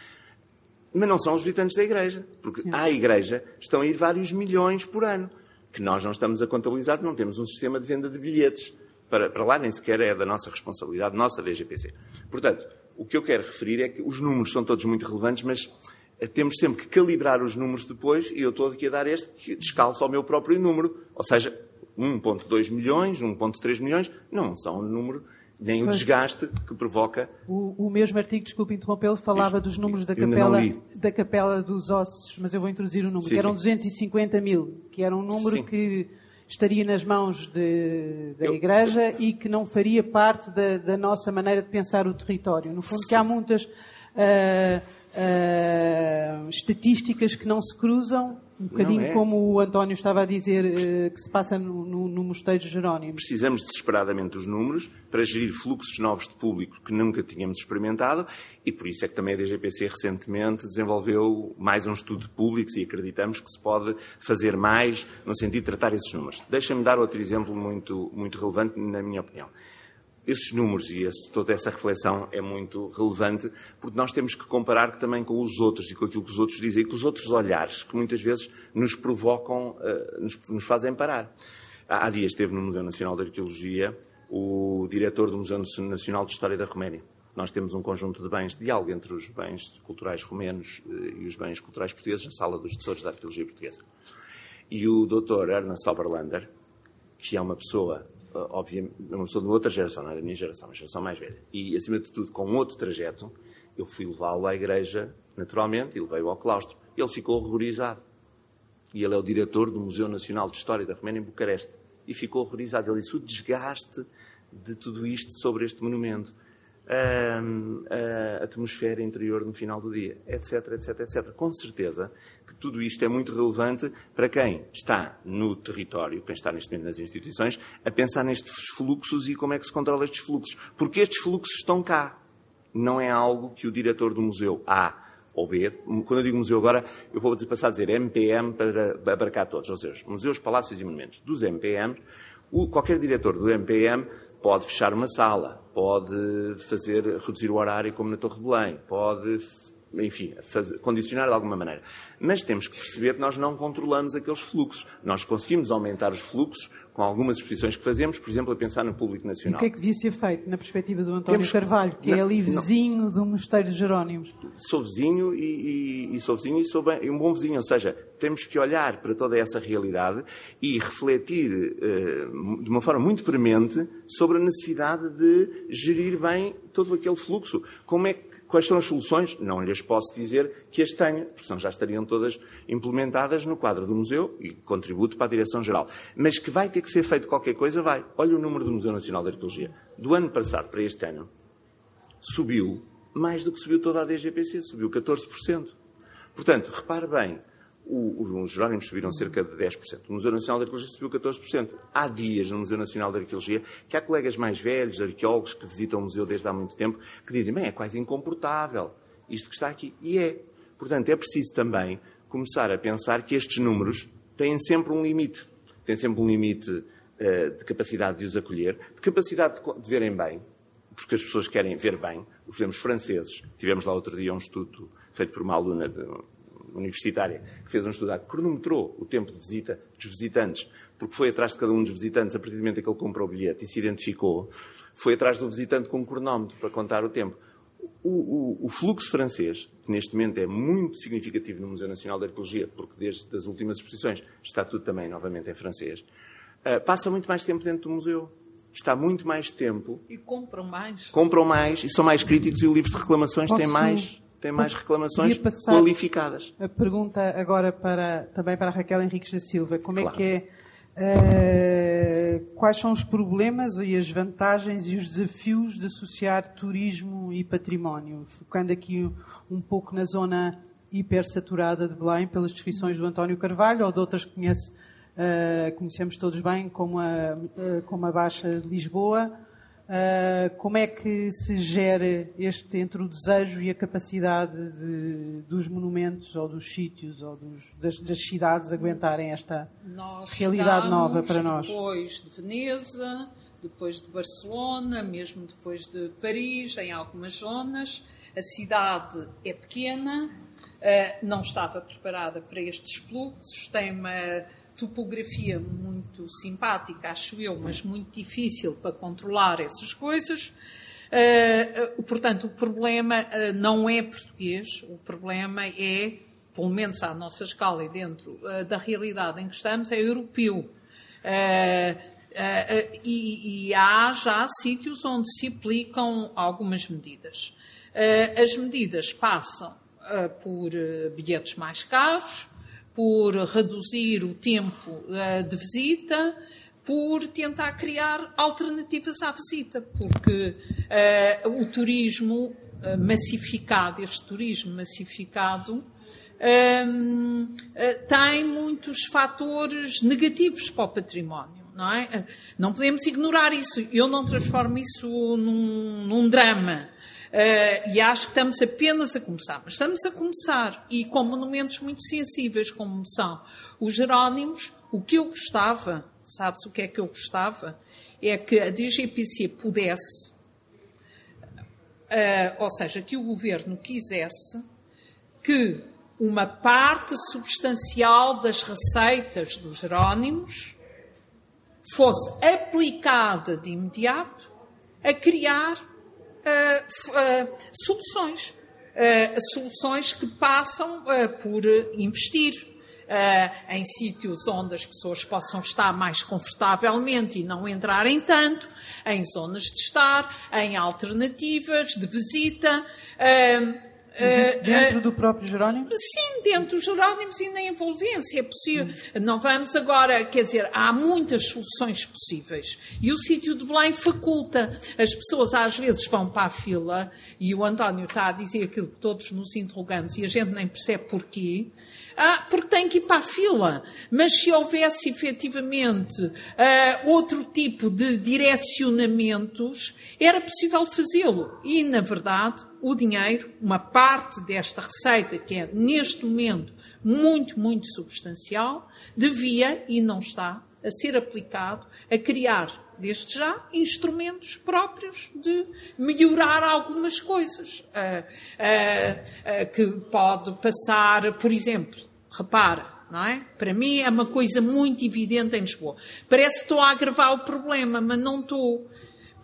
Mas não são os visitantes da Igreja, porque Sim. à Igreja estão a ir vários milhões por ano, que nós não estamos a contabilizar, não temos um sistema de venda de bilhetes. Para, para lá nem sequer é da nossa responsabilidade, nossa da EGPC. Portanto, o que eu quero referir é que os números são todos muito relevantes, mas eh, temos sempre que calibrar os números depois, e eu estou aqui a dar este que descalça ao meu próprio número. Ou seja, 1.2 milhões, 1.3 milhões, não são um número, nem o desgaste que provoca. O, o mesmo artigo, desculpe interrompê-lo, falava Isto, dos números da capela, da capela dos ossos, mas eu vou introduzir o número, sim, que eram sim. 250 mil, que era um número sim. que estaria nas mãos de, da eu, Igreja e que não faria parte da, da, nossa maneira de pensar o território. No fundo, sim. que há muitas uh, uh, estatísticas que não se cruzam Um bocadinho é. como o António estava a dizer eh, que se passa no, no, no Mosteiro de Jerónimo. Precisamos desesperadamente dos números para gerir fluxos novos de público que nunca tínhamos experimentado e por isso é que também a DGPC recentemente desenvolveu mais um estudo de públicos e acreditamos que se pode fazer mais no sentido de tratar esses números. Deixem-me dar outro exemplo muito, muito relevante, na minha opinião esses números e esse, toda essa reflexão é muito relevante, porque nós temos que comparar também com os outros e com aquilo que os outros dizem e com os outros olhares que muitas vezes nos provocam, uh, nos, nos, fazem parar. Há, dias esteve no Museu Nacional de Arqueologia o diretor do Museu Nacional de História da Roménia. Nós temos um conjunto de bens, de diálogo entre os bens culturais romenos uh, e os bens culturais portugueses na Sala dos Tesouros da Arqueologia Portuguesa. E o Dr. Ernest Oberlander, que é uma pessoa obviamente, uma pessoa de outra geração, não era da minha geração, uma geração mais velha. E, acima de tudo, com outro trajeto, eu fui levá-lo à igreja, naturalmente, e levei-o ao claustro. Ele ficou horrorizado. E ele é o diretor do Museu Nacional de História da Roménia em Bucareste. E ficou horrorizado. Ele disse o desgaste de tudo isto sobre este monumento a, a atmosfera interior no final do dia, etc, etc, etc. Com certeza que tudo isto é muito relevante para quem está no território, quem está neste momento nas instituições, a pensar nestes fluxos e como é que se controla estes fluxos. Porque estes fluxos estão cá. Não é algo que o diretor do museu A ou B, quando eu digo museu agora, eu vou passar a dizer MPM para abarcar todos, ou seja, museus, palácios e monumentos. Dos MPM, o, qualquer diretor do MPM pode fechar uma sala, pode fazer, reduzir o horário como na Torre de Belém, pode, enfim, fazer, condicionar de alguma maneira. Mas temos que perceber que nós não controlamos aqueles fluxos. Nós conseguimos aumentar os fluxos com algumas exposições que fazemos, por exemplo, a pensar no público nacional. E o que é que devia ser feito na perspectiva do António Temos... Carvalho, que não, é ali vizinho não. do Mosteiro de Jerónimos? Sou vizinho e, e, e sou vizinho e sou bem, um bom vizinho, ou seja, temos que olhar para toda essa realidade e refletir uh, de uma forma muito premente sobre a necessidade de gerir bem todo aquele fluxo. Como é que, quais são as soluções? Não lhes posso dizer que as tenha, porque senão já estariam todas implementadas no quadro do museu e contributo para a Direção-Geral. Mas que vai ter que ser feito qualquer coisa, vai. Olha o número do Museu Nacional de Arqueologia. Do ano passado para este ano, subiu mais do que subiu toda a DGPC, subiu 14%. Portanto, repare bem, os Jerónimos subiram cerca de 10%. O Museu Nacional de Arqueologia subiu 14%. Há dias no Museu Nacional de Arqueologia que há colegas mais velhos, arqueólogos, que visitam o museu desde há muito tempo, que dizem, bem, é quase incomportável isto que está aqui. E é. Portanto, é preciso também começar a pensar que estes números têm sempre um limite. Têm sempre um limite uh, de capacidade de os acolher, de capacidade de, de verem bem, porque as pessoas querem ver bem. Os franceses. Tivemos lá outro dia um estudo feito por uma aluna de, universitária, que fez um estudo, que cronometrou o tempo de visita dos visitantes, porque foi atrás de cada um dos visitantes, a partir do momento em que ele comprou o bilhete e se identificou, foi atrás do visitante com um cronómetro para contar o tempo. O, o, o, fluxo francês, que neste momento é muito significativo no Museu Nacional de Arqueologia, porque desde as últimas exposições está tudo também novamente em francês, uh, passa muito mais tempo dentro do museu. Está muito mais tempo. E compram mais. Compram mais e são mais críticos e o livro de reclamações Posso... tem mais tem mais reclamações qualificadas. A pergunta agora para, também para a Raquel Henriques da Silva. Como claro. é que é Uh, quais são os problemas e as vantagens e os desafios de associar turismo e património? Focando aqui um pouco na zona hipersaturada de Belém, pelas descrições do António Carvalho ou de outras que conhece, uh, conhecemos todos bem, como a, uh, como a Baixa de Lisboa, Uh, como é que se gera este entre o desejo e a capacidade de, dos monumentos ou dos sítios ou dos, das, das, cidades aguentarem esta nós realidade nova para nós? Depois de Veneza, depois de Barcelona, mesmo depois de Paris, em algumas zonas, a cidade é pequena, uh, não estava preparada para estes fluxos, tem uma topografia muito simpática, acho eu, mas muito difícil para controlar essas coisas. Uh, portanto, o problema uh, não é português, o problema é, pelo menos à nossa escala e dentro uh, da realidade em que estamos, é europeu. E, e, há já sítios onde se aplicam algumas medidas. as medidas passam por bilhetes mais caros, por reduzir o tempo uh, de visita, por tentar criar alternativas à visita, porque uh, o turismo uh, massificado, este turismo massificado, um, tem muitos fatores negativos para o património. Não, é? não podemos ignorar isso. Eu não transformo isso num, num drama. Uh, e acho que estamos apenas a começar. Mas estamos a começar. E com monumentos muito sensíveis, como são os Jerónimos, o que eu gostava, sabes o que é que eu gostava? É que a DGPC pudesse, uh, ou seja, que o governo quisesse que uma parte substancial das receitas dos Jerónimos fosse aplicada de imediato a criar uh, uh, soluções. Uh, soluções que passam por investir em sítios onde as pessoas possam estar mais confortavelmente e não entrarem tanto, em zonas de estar, em alternativas de visita. Uh, dentro uh, do próprio Jerónimo? Sim, dentro dos Jerónimos e na envolvência. É possível. Hum. Não vamos agora, quer dizer, há muitas soluções possíveis. E o sítio de Belém faculta. As pessoas às vezes vão para a fila e o António está a dizer aquilo que todos nos interrogamos e a gente nem percebe porquê. Ah, porque tem que ir para a fila. Mas se houvesse efetivamente ah, outro tipo de direcionamentos, era possível fazê-lo. E, na verdade, o dinheiro, uma parte desta receita, que é neste momento muito, muito substancial, devia e não está a ser aplicado a criar, desde já, instrumentos próprios de melhorar algumas coisas. Uh, uh, uh, que pode passar, por exemplo, repara, é? Para mim é uma coisa muito evidente em Lisboa. Parece que estou a agravar o problema, mas não estou.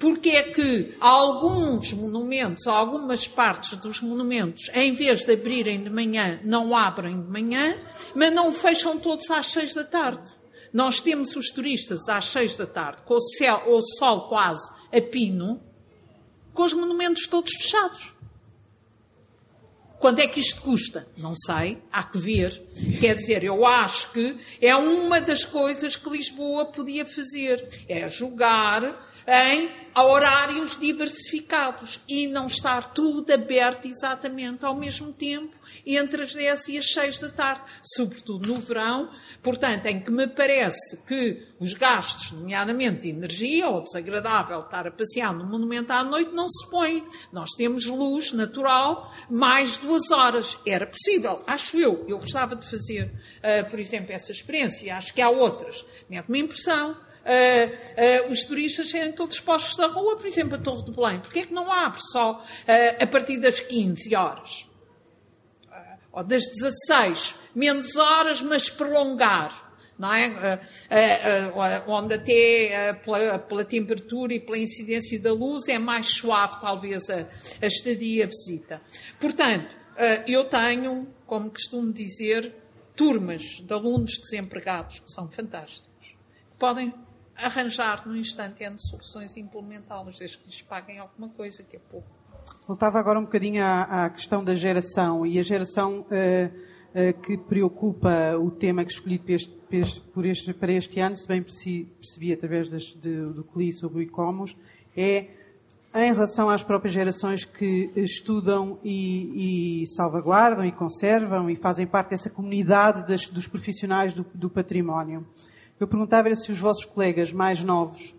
Porque é que alguns monumentos, algumas partes dos monumentos, em vez de abrirem de manhã, não abrem de manhã, mas não fecham todos às seis da tarde. Nós temos os turistas às seis da tarde, com o, céu, o sol quase a pino, com os monumentos todos fechados. Quanto é que isto custa? Não sei, há que ver. Quer dizer, eu acho que é uma das coisas que Lisboa podia fazer, é jogar em horários diversificados e não estar tudo aberto exatamente ao mesmo tempo entre as 10 e as 6 da tarde, sobretudo no verão, portanto, em que me parece que os gastos, nomeadamente de energia, ou desagradável estar a passear no monumento à noite, não se põem. Nós temos luz natural mais duas horas. Era possível, acho eu. Eu gostava de fazer, uh, por exemplo, essa experiência. Acho que há outras. Mete-me impressão. Uh, uh, os turistas serem todos expostos da rua, por exemplo, a Torre de Belém. Porquê é que não abre só uh, a partir das 15 horas? Ou das 16, menos horas, mas prolongar. É? onde até pela, pela, temperatura e pela incidência da luz é mais suave, talvez, a, a estadia, a visita. Portanto, eu tenho, como costumo dizer, turmas de alunos desempregados que são fantásticos. Podem arranjar no instante N soluções e implementá-las, desde que lhes paguem alguma coisa, que é pouco. Voltava agora um bocadinho à, à questão da geração e a geração uh, uh, que preocupa o tema que escolhi por este, para este ano, se bem percebi, percebi através das, de, do CLI sobre o e-commerce, é em relação às próprias gerações que estudam e, e, salvaguardam e conservam e fazem parte dessa comunidade das, dos profissionais do, do património. Eu perguntava se os vossos colegas mais novos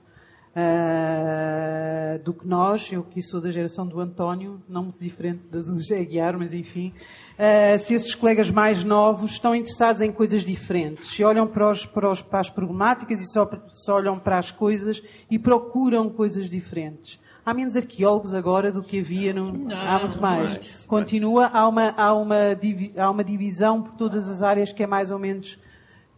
uh, do que nós, eu que sou da geração do António, não muito diferente do José Guiar, mas enfim, uh, se esses colegas mais novos estão interessados em coisas diferentes, se olham para, os, para, os, para as problemáticas e só, só olham para as coisas e procuram coisas diferentes. Há menos arqueólogos agora do que havia, no, não, há muito mais. Continua, há uma, há, uma, há uma divisão por todas as áreas que é mais ou menos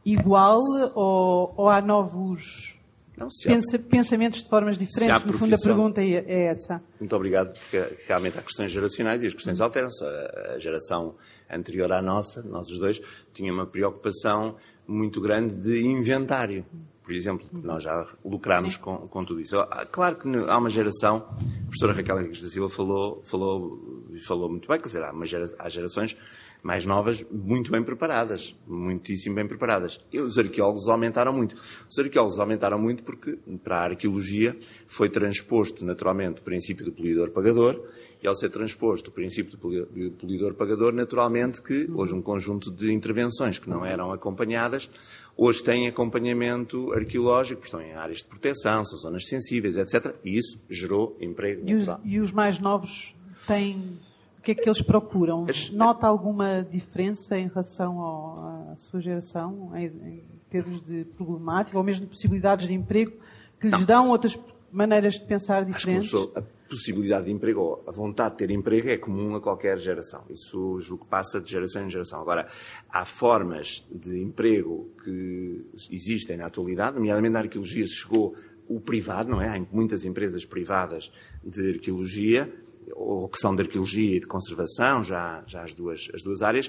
igual ou, ou há novos não, Pensa, pensamentos de formas diferentes. No fundo, a pergunta é, é essa. Muito obrigado, porque realmente há questões geracionais e as questões alteram-se. A geração anterior à nossa, nós os dois, tinha uma preocupação muito grande de inventário. Por exemplo, nós já lucramos com, com, tudo isso. Claro que há uma geração, a professora Raquel Henriques da Silva falou, falou falou muito bem, quer dizer, há, gera, há gerações mais novas muito bem preparadas, muitíssimo bem preparadas. E os arqueólogos aumentaram muito. Os arqueólogos aumentaram muito porque, para a arqueologia, foi transposto naturalmente o princípio do polidor-pagador, e ao ser transposto o princípio do polidor-pagador, naturalmente que hoje um conjunto de intervenções que não eram acompanhadas, hoje têm acompanhamento arqueológico, estão em áreas de proteção, são zonas sensíveis, etc. E isso gerou emprego. E os, e os mais novos têm que é que eles procuram? Nota alguma diferença em relação ao, à sua geração, em, em, termos de problemática, ou mesmo de possibilidades de emprego, que lhes Não. dão outras maneiras de pensar diferentes? Acho que a possibilidade de emprego, ou a vontade de ter emprego, é comum a qualquer geração. Isso julgo que passa de geração em geração. Agora, há formas de emprego que existem na atualidade, nomeadamente na arqueologia chegou o privado, não é? Há muitas empresas privadas de arqueologia, ou que são de arqueologia e de conservação, já, já as, duas, as duas áreas,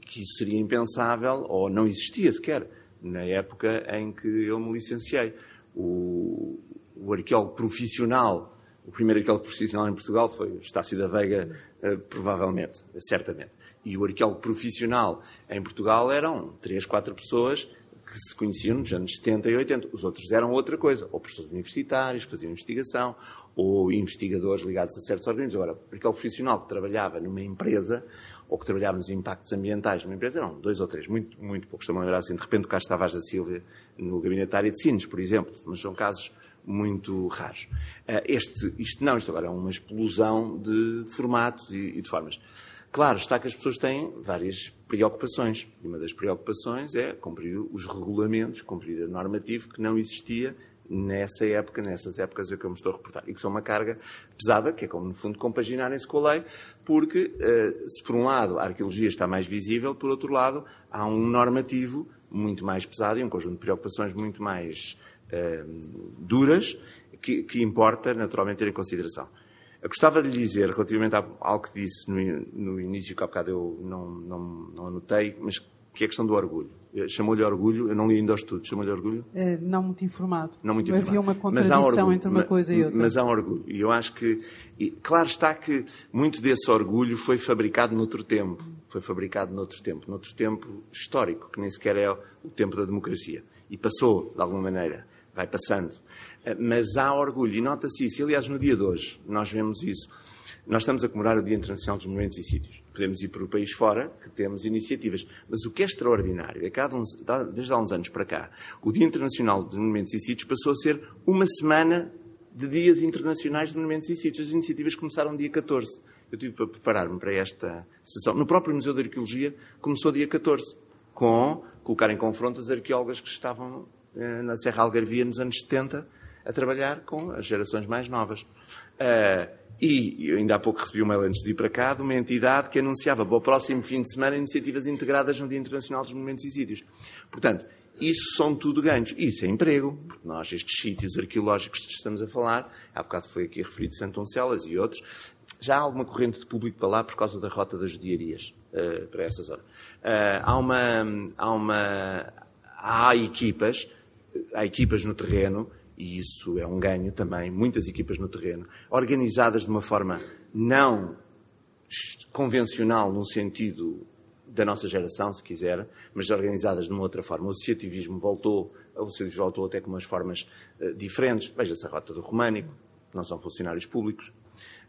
que isso seria impensável ou não existia sequer na época em que eu me licenciei. O, o arqueólogo profissional, o primeiro arqueólogo profissional em Portugal foi Estácio da Veiga, eh, provavelmente, certamente. E o arqueólogo profissional em Portugal eram três, quatro pessoas que se conheciam nos anos 70 e 80. Os outros eram outra coisa, ou professores universitários que faziam investigação, ou investigadores ligados a certos organismos. Agora, aquele profissional que trabalhava numa empresa, ou que trabalhava nos impactos ambientais numa empresa, eram dois ou três, muito, muito poucos. Estou-me a lembrar assim, de repente, cá estava da Silva no gabinete da área de Sines, por exemplo, mas são casos muito raros. Eh, este, isto não, isto agora é uma explosão de formatos e, e de formas. Claro, está que as pessoas têm várias preocupações. E uma das preocupações é cumprir os regulamentos, cumprir a normativa que não existia nessa época, nessas épocas a que eu me estou a reportar. E que são uma carga pesada, que é como, no fundo, compaginarem-se com a lei, porque, eh, se por um lado a arqueologia está mais visível, por outro lado há um normativo muito mais pesado e um conjunto de preocupações muito mais uh, duras que, que importa, naturalmente, ter em consideração. Eu gostava de lhe dizer, relativamente a algo que disse no, no início, que há bocado eu não, não, não anotei, mas que é a questão do orgulho. Chamou-lhe orgulho, eu não li ainda o estudo, chamou-lhe orgulho? É, não muito informado. Não muito informado. Havia uma contradição orgulho, entre uma coisa e outra. Mas há um orgulho. E eu acho que, e, claro está que muito desse orgulho foi fabricado noutro tempo. Foi fabricado noutro tempo. Noutro tempo histórico, que nem sequer é o tempo da democracia. E passou, de alguma maneira vai passando. Eh, mas há orgulho, e nota-se isso. Aliás, no dia de hoje, nós vemos isso. Nós estamos a comemorar o Dia Internacional dos Monumentos e Sítios. Podemos ir para o país fora, que temos iniciativas. Mas o que é extraordinário é que desde há uns anos para cá, o Dia Internacional dos Monumentos e Sítios passou a ser uma semana de dias internacionais de monumentos e sítios. As iniciativas começaram dia 14. Eu tive para preparar-me para esta sessão. No próprio Museu de Arqueologia começou dia 14, com colocar em confronto as arqueólogas que estavam eh, na Serra Algarvia nos anos 70 a trabalhar com as gerações mais novas. Uh, e ainda há pouco recebi um mail antes de ir para cá de uma entidade que anunciava para o próximo fim de semana iniciativas integradas no Dia Internacional dos Monumentos e Sítios. Portanto, isso são tudo ganhos. Isso é emprego, porque nós, estes sítios arqueológicos que estamos a falar, há bocado foi aqui referido Santo Oncelas e outros, já há alguma corrente de público para lá por causa da rota das judiarias, uh, para essa zona. Uh, há uma, há uma, há equipas há equipas no terreno, e isso é um ganho também, muitas equipas no terreno, organizadas de uma forma não convencional no sentido da nossa geração, se quiser, mas organizadas de uma outra forma. O associativismo voltou, o associativismo voltou até com umas formas uh, diferentes. Veja-se a rota do Românico, não são funcionários públicos.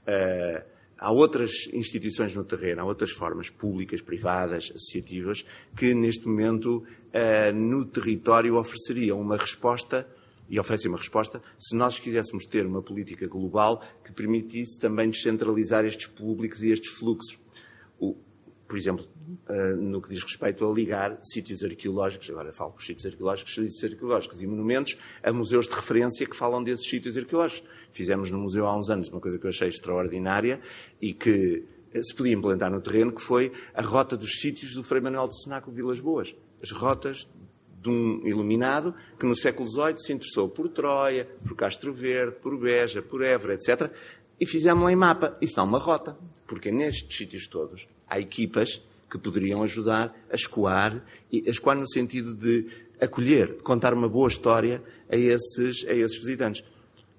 Uh, há outras instituições no terreno, há outras formas públicas, privadas, associativas, que neste momento uh, no território ofereceriam uma resposta e oferecem uma resposta se nós quiséssemos ter uma política global que permitisse também descentralizar estes públicos e estes fluxos. O, por exemplo, uh, no que diz respeito a ligar sítios arqueológicos, agora falo com sítios arqueológicos, sítios arqueológicos e monumentos, a museus de referência que falam desses sítios arqueológicos. Fizemos no museu há uns anos uma coisa que eu achei extraordinária e que se podia implementar no terreno, que foi a rota dos sítios do Frei Manuel de Cenáculo de Vilas Boas. As rotas de um iluminado que no século XVIII se interessou por Troia, por Castro Verde, por Beja, por Évora, etc. E fizemos em mapa. Isso dá uma rota. Porque nestes sítios todos há equipas que poderiam ajudar a escoar, e a escoar no sentido de acolher, de contar uma boa história a esses, a esses visitantes.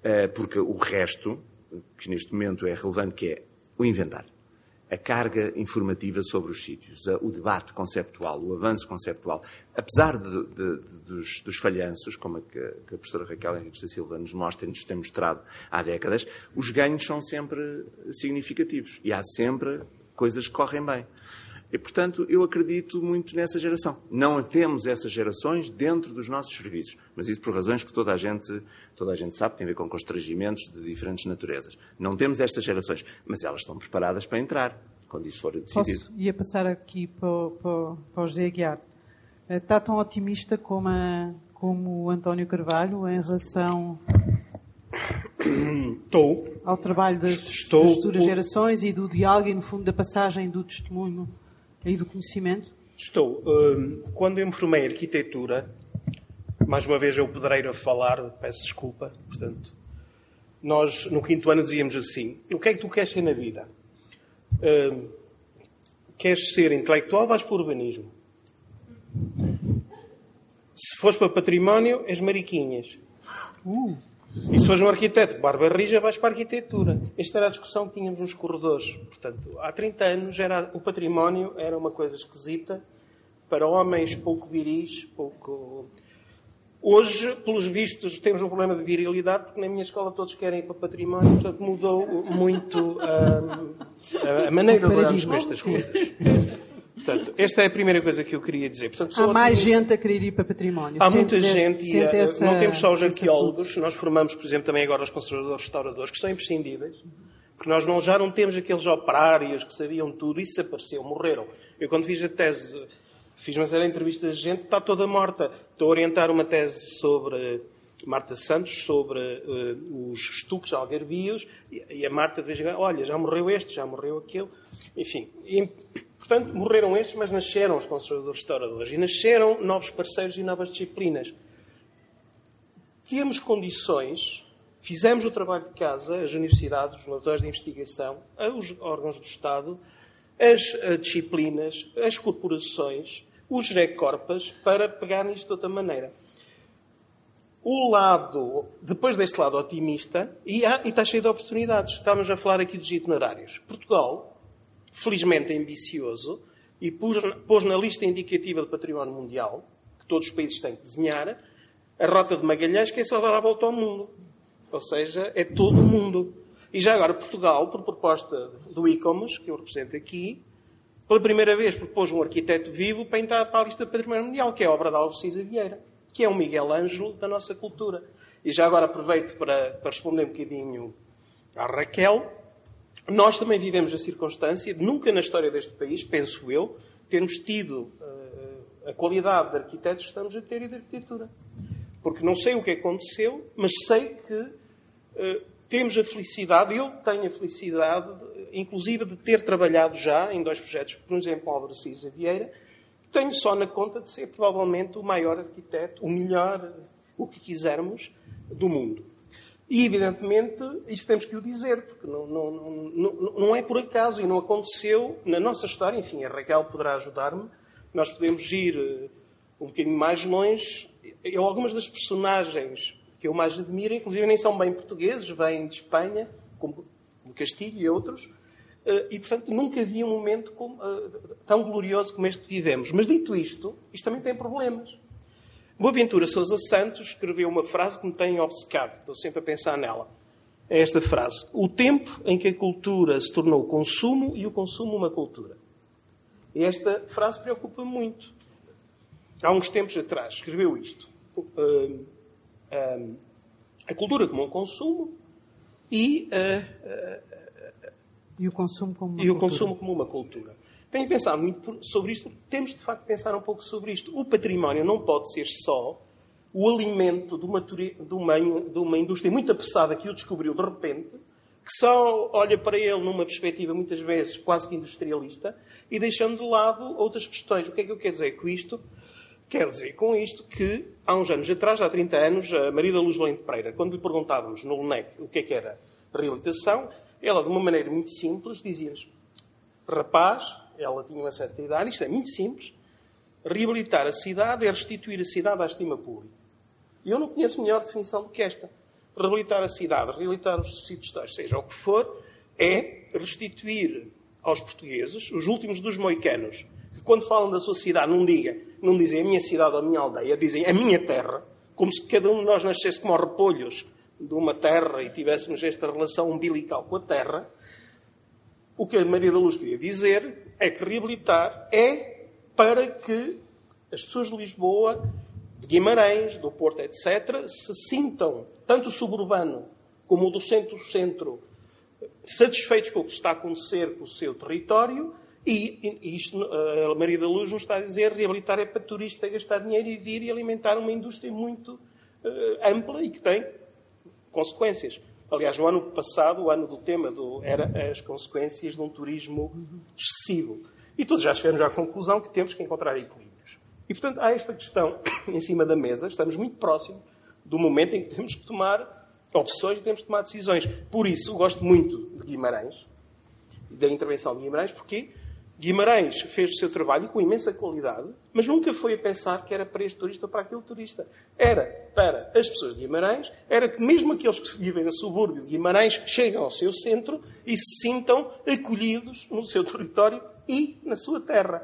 Eh, porque o resto, que neste momento é relevante, que é o inventário. A carga informativa sobre os sítios, o debate conceptual, o avanço conceptual. Apesar de, de, de, dos, dos, falhanços, como a, que a professora Raquel Henrique da Silva nos mostra e nos tem mostrado há décadas, os ganhos são sempre significativos e há sempre coisas que correm bem. E, portanto, eu acredito muito nessa geração. Não temos essas gerações dentro dos nossos serviços, mas isso por razões que toda a gente, toda a gente sabe, tem a ver com constrangimentos de diferentes naturezas. Não temos estas gerações, mas elas estão preparadas para entrar, quando isso for decidido. Posso, ia passar aqui para, para, para o José Aguiar. Eh, está tão otimista como, a, como o António Carvalho em relação Estou. ao trabalho das, Estou, das futuras gerações e do diálogo e, no fundo, da passagem do testemunho e do conhecimento? Estou. Hum, quando eu me formei em arquitetura, mais uma vez eu pedreiro a falar, peço desculpa, portanto, nós no quinto ano dizíamos assim: o que é que tu queres ser na vida? Uh, queres ser intelectual, vais para o urbanismo. Se fores para património, és mariquinhas. Uh. E se fores um arquiteto barba rija, vais para a arquitetura. Esta era a discussão que tínhamos nos corredores. Portanto, há 30 anos era, o património era uma coisa esquisita para homens pouco viris, pouco... Hoje, pelos vistos, temos um problema de virilidade, porque na minha escola todos querem ir para património, portanto mudou muito a, a maneira de olharmos para estas coisas. Portanto, esta é a primeira coisa que eu queria dizer. Portanto, Há mais gente a querer ir para património. Há muita gente e essa, não temos só os arqueólogos, nós formamos, por exemplo, também agora os conservadores restauradores, que são imprescindíveis, porque nós não, já não temos aqueles operários que sabiam tudo, isso desapareceu, morreram. Eu quando fiz a tese, fiz uma série de entrevistas de gente, está toda morta. Estou a orientar uma tese sobre Marta Santos, sobre uh, os estuques algarvios, e, e a Marta de vez em quando, olha, já morreu este, já morreu aquele. Enfim, e, Portanto, morreram estes, mas nasceram os conservadores restauradores e nasceram novos parceiros e novas disciplinas. Temos condições, fizemos o trabalho de casa, as universidades, os laboratórios de investigação, os órgãos do Estado, as eh, disciplinas, as corporações, os recorpas, para pegar nisto de outra maneira. O lado, depois deste lado otimista, e, há, e está cheio de oportunidades. Estávamos a falar aqui dos itinerários. Portugal felizmente ambicioso, e pôs, pôs na lista indicativa do património mundial, que todos os países têm que desenhar, a Rota de Magalhães, que é só dar a volta ao mundo. Ou seja, é todo o mundo. E já agora, Portugal, por proposta do ICOMOS, que eu represento aqui, pela primeira vez propôs um arquiteto vivo para entrar para a lista do património mundial, que é a obra de Alves Vieira, que é um Miguel Ângelo da nossa cultura. E já agora aproveito para, para responder um bocadinho à Raquel. Nós também vivemos a circunstância de nunca na história deste país, penso eu, termos tido uh, a qualidade de arquitetos que estamos a ter e de arquitetura. Porque não sei o que aconteceu, mas sei que uh, temos a felicidade, eu tenho a felicidade, inclusive de ter trabalhado já em dois projetos, por exemplo, Álvaro Cisa Vieira, tenho só na conta de ser provavelmente o maior arquiteto, o melhor, o que quisermos, do mundo. E, evidentemente, isto temos que o dizer, porque não, não, não, não é por acaso e não aconteceu na nossa história. Enfim, a Raquel poderá ajudar-me. Nós podemos ir eh, um bocadinho mais longe. Eu, algumas das personagens que eu mais admiro, inclusive, nem são bem portugueses, vêm de Espanha, como Castilho e outros. Eh, e, portanto, nunca vi um momento como, eh, tão glorioso como este que vivemos. Mas, dito isto, isto também tem problemas. Boaventura Sousa Santos escreveu uma frase que me tem obcecado, estou sempre a pensar nela. É esta frase: O tempo em que a cultura se tornou consumo e o consumo uma cultura. E esta frase preocupa-me muito. Há uns tempos atrás escreveu isto: uh, uh, A cultura como um consumo e, uh, e o consumo como e o consumo como uma cultura. Tenho pensado muito sobre isto, temos de facto pensar um pouco sobre isto. O património não pode ser só o alimento de uma, de uma, de uma indústria muito apressada que o descobriu de repente, que só olha para ele numa perspectiva muitas vezes quase que industrialista e deixando de lado outras questões. O que é que eu quero dizer com isto? Quero dizer com isto que há uns anos atrás, há 30 anos, a Maria da Luz Valente Pereira, quando lhe perguntávamos no LNEC o que é que era reabilitação, ela, de uma maneira muito simples, dizia-nos: rapaz, ela tinha uma certa idade, isto é muito simples. Reabilitar a cidade é restituir a cidade à estima pública. E eu não conheço melhor definição do que esta. Reabilitar a cidade, reabilitar os sítios históricos, seja o que for, é restituir aos portugueses, os últimos dos moicanos, que quando falam da sua cidade não, diga, não dizem a minha cidade ou a minha aldeia, dizem a minha terra, como se cada um de nós nascesse como repolhos de uma terra e tivéssemos esta relação umbilical com a terra, o que a Maria da Luz queria dizer é que reabilitar é para que as pessoas de Lisboa, de Guimarães, do Porto, etc., se sintam, tanto o suburbano como o do centro-centro, satisfeitos com o que está a acontecer com o seu território e, isto a Maria da Luz nos está a dizer reabilitar é para turista gastar dinheiro e vir e alimentar uma indústria muito uh, ampla e que tem consequências. Aliás, no ano passado, o ano do tema do, era as consequências de um turismo excessivo. E todos já chegamos à conclusão que temos que encontrar equilíbrios. E, portanto, há esta questão em cima da mesa. Estamos muito próximos do momento em que temos que tomar opções e temos que tomar decisões. Por isso, gosto muito de Guimarães, da intervenção de Guimarães, porque Guimarães fez o seu trabalho com imensa qualidade, mas nunca foi a pensar que era para este turista ou para aquele turista. Era para as pessoas de Guimarães, era que mesmo aqueles que vivem no subúrbio de Guimarães chegam ao seu centro e se sintam acolhidos no seu território e na sua terra.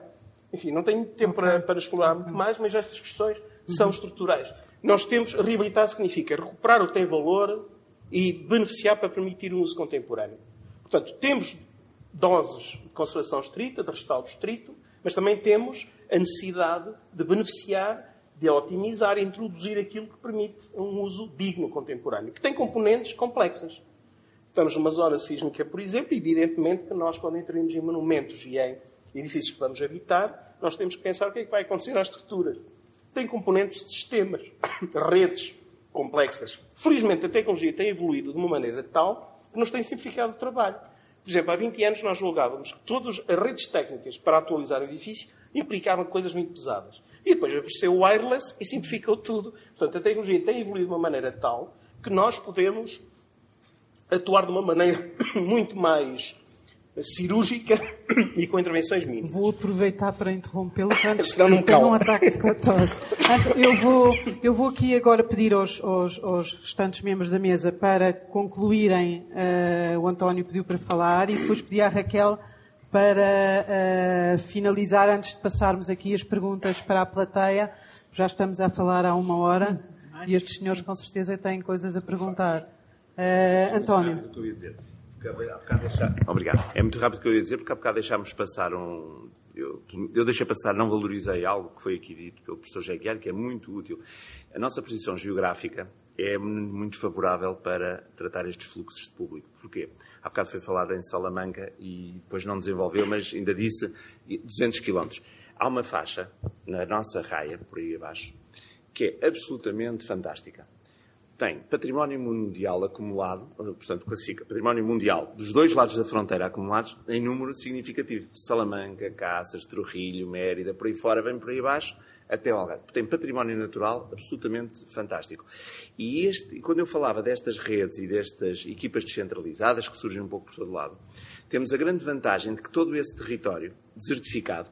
Enfim, não tenho tempo para, para explorar muito mais, mas estas questões são estruturais. Nós temos, reabilitar significa recuperar o que tem valor e beneficiar para permitir um uso contemporâneo. Portanto, temos doses de conservação estrita, de restauro estrito, mas também temos a necessidade de beneficiar, de otimizar, introduzir aquilo que permite um uso digno contemporâneo, que tem componentes complexas. Estamos numa zona sísmica, por exemplo, e evidentemente que nós, quando entramos em monumentos e em edifícios que vamos habitar, nós temos que pensar o que é que vai acontecer às estruturas. Tem componentes de sistemas, redes complexas. Felizmente, a tecnologia tem evoluído de uma maneira tal que nos tem simplificado o trabalho. Por exemplo, há 20 anos nós julgávamos que todas as redes técnicas para atualizar o edifício implicavam coisas muito pesadas. E depois apareceu o wireless e simplificou tudo. Portanto, a tecnologia tem evoluído de uma maneira tal que nós podemos atuar de uma maneira muito mais cirúrgica e com intervenções mínimas. Vou aproveitar para interrompê-lo antes de ter um ataque de tosse. Eu vou, eu vou aqui agora pedir aos, aos, aos restantes membros da mesa para concluírem. Uh, o António pediu para falar e depois pedi à Raquel para uh, finalizar antes de passarmos aqui as perguntas para a plateia. Já estamos a falar há uma hora e estes senhores com certeza têm coisas a perguntar. Uh, António. Obrigado. É muito rápido o que eu ia dizer, porque há bocado deixámos passar um. Eu, eu, deixei passar, não valorizei algo que foi aqui dito pelo professor Jeguiar, que é muito útil. A nossa posição geográfica é muito favorável para tratar estes fluxos de público. Porquê? Há bocado foi falado em Salamanca e depois não desenvolveu, mas ainda disse 200 km. Há uma faixa na nossa raia, por aí abaixo, que é absolutamente fantástica tem património mundial acumulado, portanto, classifica património mundial dos dois lados da fronteira acumulados em número significativo. Salamanca, Cáceres, Trujillo, Mérida, por aí fora, vem por aí abaixo, até o Algarve. Tem património natural absolutamente fantástico. E este, quando eu falava destas redes e destas equipas descentralizadas que surgem um pouco por todo lado, temos a grande vantagem de que todo esse território desertificado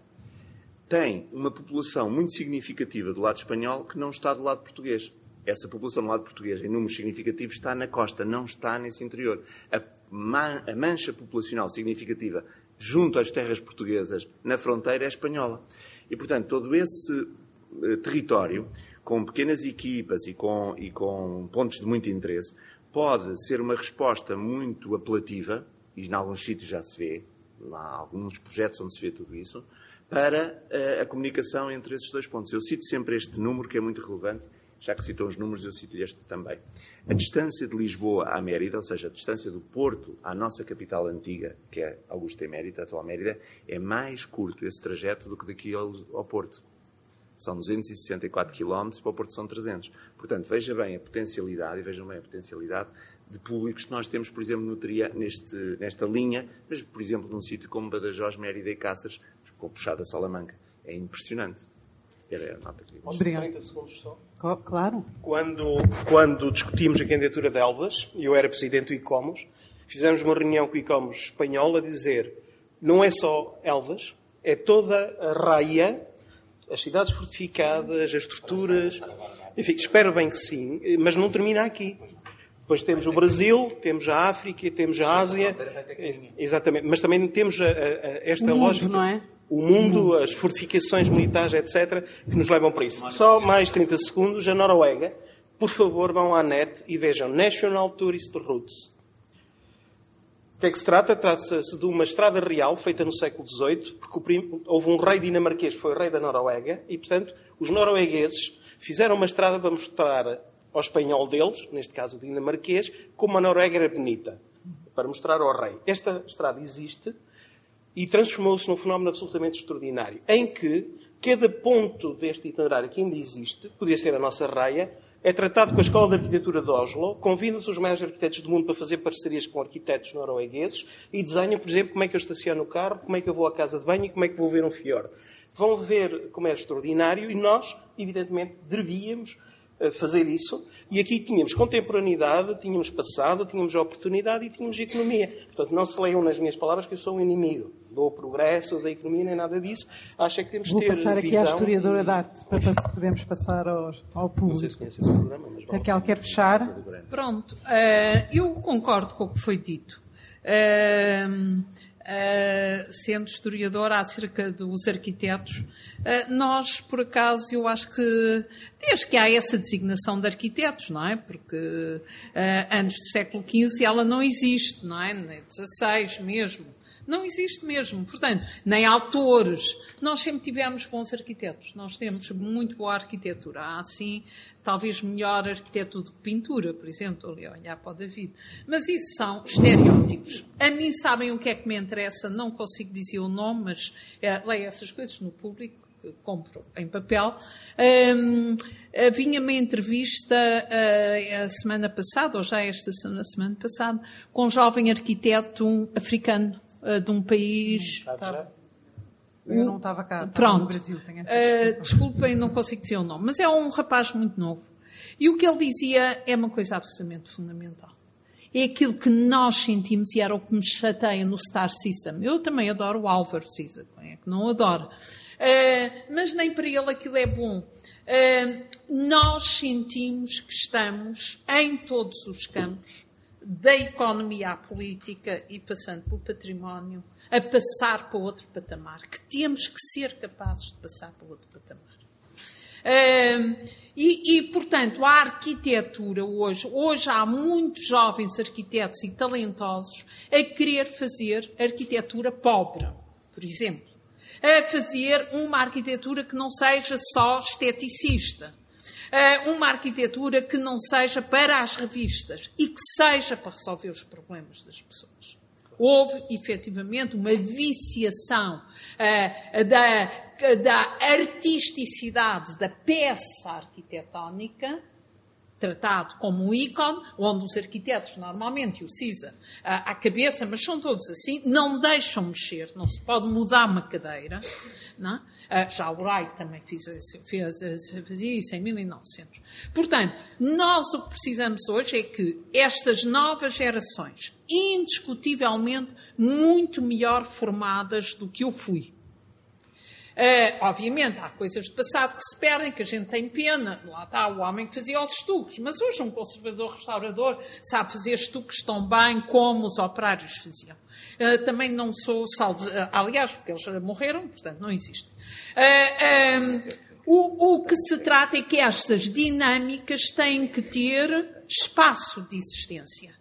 tem uma população muito significativa do lado espanhol que não está do lado português essa população do lado português, em números significativos, está na costa, não está nesse interior. A, man a mancha populacional significativa junto às terras portuguesas na fronteira é espanhola. E, portanto, todo esse uh, território, com pequenas equipas e com, e com pontos de muito interesse, pode ser uma resposta muito apelativa, e em alguns sítios já se vê, há alguns projetos onde se vê tudo isso, para uh, a comunicação entre esses dois pontos. Eu cito sempre este número que é muito relevante já que citou os números, eu cito este também. A distância de Lisboa à Mérida, ou seja, a distância do Porto à nossa capital antiga, que é Augusta e Mérida, atual Mérida, é mais curto esse trajeto do que daqui ao, ao Porto. São 264 km, para o Porto são 300. Portanto, veja bem a potencialidade, e vejam bem a potencialidade de públicos que nós temos, por exemplo, no tria, neste, nesta linha, mas, por exemplo, num sítio como Badajoz, Mérida e Cáceres, com puxada Salamanca. É impressionante. Era a nota que Obrigado. 30 segundos só. Claro. Quando, quando discutimos a candidatura de Elvas, eu era presidente do ICOMOS, fizemos uma reunião com o ICOMOS espanhol a dizer não é só Elvas, é toda a raia, as cidades fortificadas, as estruturas. Enfim, espero bem que sim, mas não termina aqui. Depois temos o Brasil, temos a África, temos a Ásia. Exatamente. Mas também temos a, a, a esta o mundo, lógica. não é? O mundo, as fortificações militares, etc., que nos levam para isso. Só mais 30 segundos. A Noruega, por favor, vão à net e vejam National Tourist Routes. O que é que se trata? Trata-se de uma estrada real feita no século XVIII, porque houve um rei dinamarquês que foi rei da Noruega, e, portanto, os noruegueses fizeram uma estrada para mostrar ao espanhol deles, neste caso o dinamarquês, como a Noruega era bonita, para mostrar ao rei. Esta estrada existe e transformou-se num fenómeno absolutamente extraordinário, em que cada ponto deste itinerário que ainda existe, podia ser a nossa raia, é tratado com a Escola de Arquitetura de Oslo, convida-se os maiores arquitetos do mundo para fazer parcerias com arquitetos noruegueses e desenham, por exemplo, como é que eu estaciono o carro, como é que eu vou à casa de banho e como é que vou ver um fiord. Vão ver como é extraordinário e nós, evidentemente, devíamos fazer isso. E aqui tínhamos contemporaneidade, tínhamos passado, tínhamos oportunidade e tínhamos economia. Portanto, não se leiam nas minhas palavras que eu sou um inimigo do progresso, da economia, nem nada disso. Acho é que temos Vou de ter passar aqui visão à historiadora e... de arte, para para- podermos passar ao, ao público. Não sei se conhece esse programa, mas vale Raquel, quer fechar? Pronto, eh, eu concordo com o que foi dito. Eh, eh, sendo historiadora acerca dos arquitetos, eh, nós, por acaso, eu acho que, desde que há essa designação de arquitetos, não é? Porque eh, antes do século XV ela não existe, não é? Nem XVI mesmo. Não existe mesmo. Portanto, nem autores. Nós sempre tivemos bons arquitetos. Nós temos muito boa arquitetura. Há, sim, talvez melhor arquitetura do que pintura, por exemplo. Estou ali a olhar para o David. Mas isso são estereótipos. A mim sabem o que é que me interessa. Não consigo dizer o nome, mas eh, leio essas coisas no público compro em papel. Hum, eh, vinha uma entrevista eh, a semana passada, ou já esta semana passada, com um jovem arquiteto africano eh, de um país. Eu não estava cá, Pronto. no Brasil, tenho essa desculpa. desculpem, não consigo dizer o nome, mas é um rapaz muito novo. E o que ele dizia é uma coisa absolutamente fundamental. É aquilo que nós sentimos e era o que me chateia no Star System. Eu também adoro o Álvaro Siza, quem é que não adora? Eh, mas nem para ele aquilo é bom. Eh, nós sentimos que estamos em todos os campos, da economia à política e passando pelo património, a passar para outro patamar, que temos que ser capazes de passar para outro patamar. Ahm, e, e, portanto, a arquitetura hoje, hoje há muitos jovens arquitetos e talentosos a querer fazer arquitetura pobre, por exemplo. A fazer uma arquitetura que não seja só esteticista. Uma arquitetura que não seja para as revistas e que seja para resolver os problemas das pessoas. Houve, efetivamente, uma viciação ah, da, da artisticidade da peça arquitetónica, tratado como um ícone, onde os arquitetos, normalmente, o CISA, ah, à cabeça, mas são todos assim, não deixam mexer, não se pode mudar uma cadeira. Não? é? Ah, já o Wright também fez, fez, fazia isso em 1900. Portanto, nós o que precisamos hoje é que estas novas gerações, indiscutivelmente muito melhor formadas do que eu fui, Uh, obviamente, há coisas do passado que se perdem, que a gente tem pena. Lá está o homem que fazia os estuques, mas hoje um conservador restaurador sabe fazer estuques tão bem como os operários faziam. Uh, também não sou salvo, uh, aliás, porque eles morreram, portanto não existem. Uh, um, o, o que se trata é que estas dinâmicas têm que ter espaço de existência.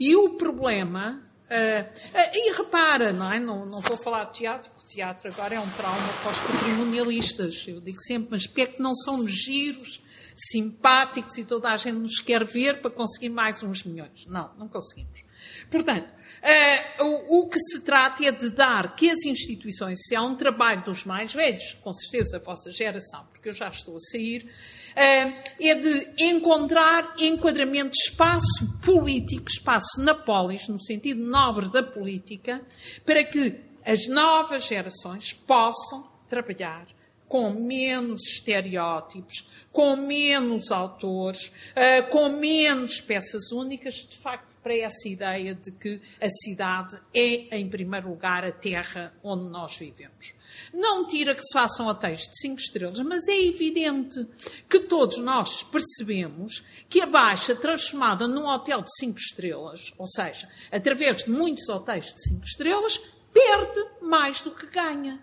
E o problema. ah, ah, e repara, não é? Não, não vou falar de teatro, teatro agora é um trauma para os patrimonialistas. Eu digo sempre, mas porque é que não somos giros, simpáticos e toda a gente nos quer ver para conseguir mais uns milhões? Não, não conseguimos. Portanto, ah, o, o que se trata é de dar que as instituições, se há um trabalho dos mais velhos, com certeza a vossa geração, porque eu já estou a sair, ah, é de encontrar enquadramento de espaço político, espaço na polis, no sentido nobre da política, para que as novas gerações possam trabalhar com menos estereótipos, com menos autores, uh, com menos peças únicas, de facto, para essa ideia de que a cidade é, em primeiro lugar, a terra onde nós vivemos. Não tira que se façam hotéis de cinco estrelas, mas é evidente que todos nós percebemos que a Baixa, transformada num hotel de cinco estrelas, ou seja, através de muitos hotéis de cinco estrelas, perde mais do que ganha.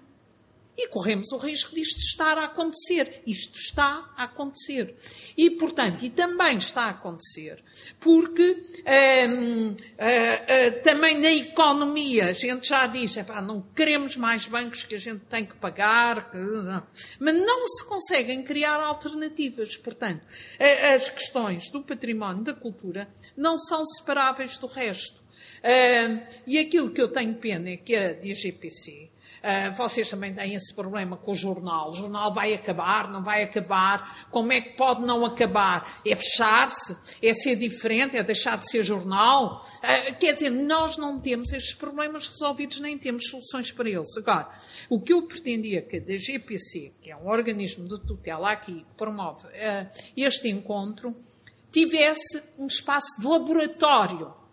E corremos o risco disto estar a acontecer. Isto está a acontecer. E, portanto, e também está a acontecer, porque hum, hum, hum, também na economia a gente já diz, não queremos mais bancos que a gente tem que pagar, que, mas não se conseguem criar alternativas. Portanto, as questões do património da cultura não são separáveis do resto. E aquilo que eu tenho pena é que a DGPC Uh, vocês também têm esse problema com o jornal. O jornal vai acabar, não vai acabar. Como é que pode não acabar? É fechar-se? É ser diferente? É deixar de ser jornal? Uh, quer dizer, nós não temos estes problemas resolvidos, nem temos soluções para eles. Agora, o que eu pretendia que a DGPC, que é um organismo de tutela aqui, que promove uh, este encontro, tivesse um espaço de laboratório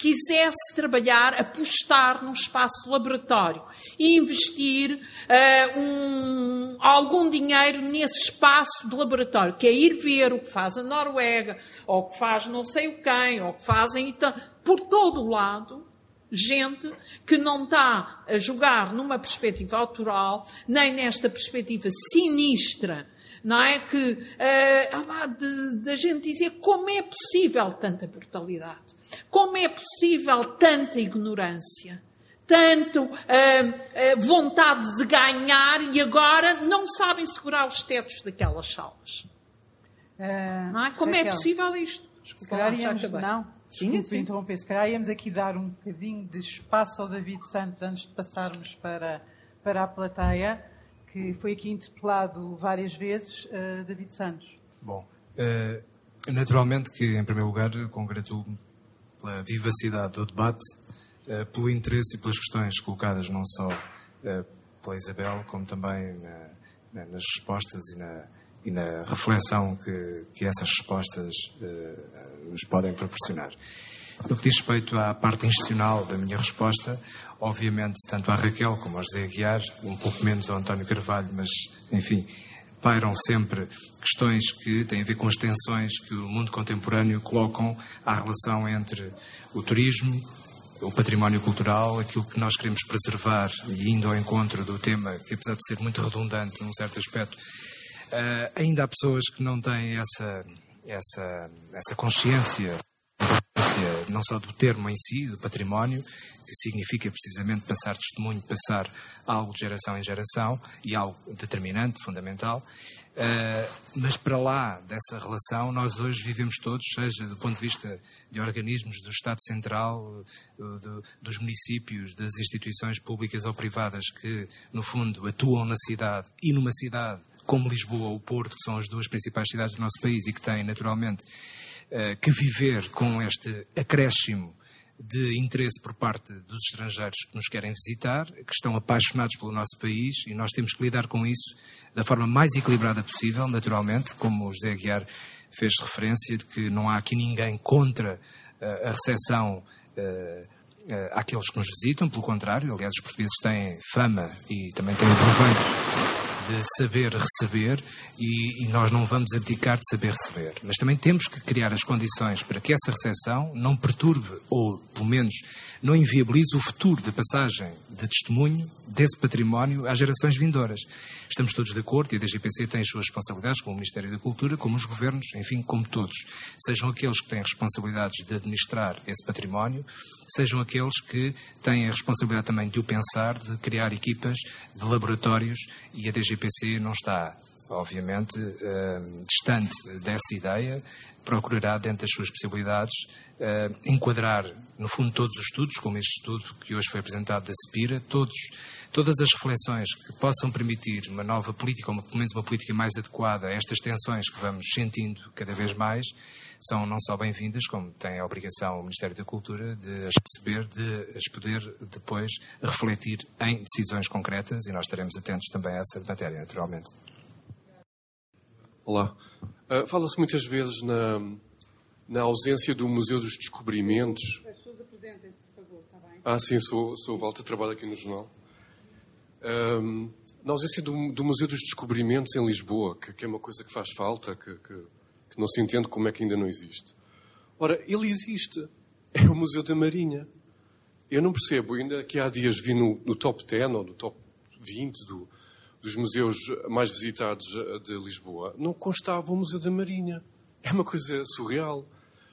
quisesse trabalhar, apostar num espaço laboratório e investir uh, um, algum dinheiro nesse espaço de laboratório, que é ir ver o que faz a Noruega, ou o que faz não sei o quem, ou o que fazem então, por todo o lado, gente que não está a jogar numa perspectiva autoral, nem nesta perspectiva sinistra, não é? Que uh, da gente dizer como é possível tanta brutalidade. Como é possível tanta ignorância? Tanto uh, uh, vontade de ganhar e agora não sabem segurar os tetos daquelas salas. Uh, não é? Como é Raquel, é possível isto? Desculpa, se calhar íamos, não, desculpe sim. interromper, se calhar íamos aqui dar um bocadinho de espaço ao David Santos antes de passarmos para, para a plateia, que foi aqui interpelado várias vezes, uh, David Santos. Bom, uh, naturalmente que, em primeiro lugar, congratulo-me pela vivacidade do debate, uh, pelo interesse e pelas questões colocadas não só uh, pela Isabel, como também na, na, nas respostas e na, e na reflexão que, que, essas respostas uh, nos podem proporcionar. No que diz respeito à parte institucional da minha resposta, obviamente, tanto à Raquel como ao José Aguiar, um pouco menos ao António Carvalho, mas, enfim, pairam sempre questões que têm a ver com as tensões que o mundo contemporâneo colocam à relação entre o turismo, o património cultural, aquilo que nós queremos preservar, e indo ao encontro do tema, que apesar de ser muito redundante num certo aspecto, uh, ainda há pessoas que não têm essa, essa, essa consciência não só do termo em si, do património, que significa precisamente passar testemunho, passar algo de geração em geração e algo determinante, fundamental. Uh, mas para lá dessa relação, nós hoje vivemos todos, seja do ponto de vista de organismos do Estado Central, do, dos municípios, das instituições públicas ou privadas que, no fundo, atuam na cidade e numa cidade como Lisboa ou Porto, que são as duas principais cidades do nosso país e que têm, naturalmente, que viver com este acréscimo de interesse por parte dos estrangeiros que nos querem visitar, que estão apaixonados pelo nosso país e nós temos que lidar com isso da forma mais equilibrada possível, naturalmente, como o José Aguiar fez referência, de que não há aqui ninguém contra uh, a recepção uh, àqueles que nos visitam, pelo contrário, aliás, os portugueses têm fama e também têm proveito de saber receber e, e, nós não vamos abdicar de saber receber. Mas também temos que criar as condições para que essa recepção não perturbe, ou pelo menos não inviabilize o futuro da passagem de testemunho desse património às gerações vindouras. Estamos todos de acordo e a DGPC tem as suas responsabilidades, como o Ministério da Cultura, como os governos, enfim, como todos. Sejam aqueles que têm responsabilidades de administrar esse património, sejam aqueles que têm a responsabilidade também de o pensar, de criar equipas de laboratórios e a DGPC não está obviamente, uh, distante dessa ideia, procurará, dentro das suas possibilidades, uh, enquadrar, no fundo, todos os estudos, como este estudo que hoje foi apresentado da CEPIRA, todos, todas as reflexões que possam permitir uma nova política, ou pelo menos uma política mais adequada a estas tensões que vamos sentindo cada vez mais, são não só bem-vindas, como tem a obrigação o Ministério da Cultura de as perceber, de as poder depois refletir em decisões concretas e nós estaremos atentos também a essa matéria, naturalmente. Olá. Uh, Fala-se muitas vezes na, na ausência do Museu dos Descobrimentos. As pessoas apresentem-se, por favor, está bem? Ah, sim, sou, sou o Walter, trabalho aqui no jornal. Um, na ausência do, do, Museu dos Descobrimentos em Lisboa, que, que é uma coisa que faz falta, que, que que não se entende como é que ainda não existe. Ora, ele existe. É o Museu da Marinha. Eu não percebo, ainda que há dias vi no, no top 10 ou no top 20 do, dos museus mais visitados eh, de Lisboa, não constava o Museu da Marinha. É uma coisa surreal.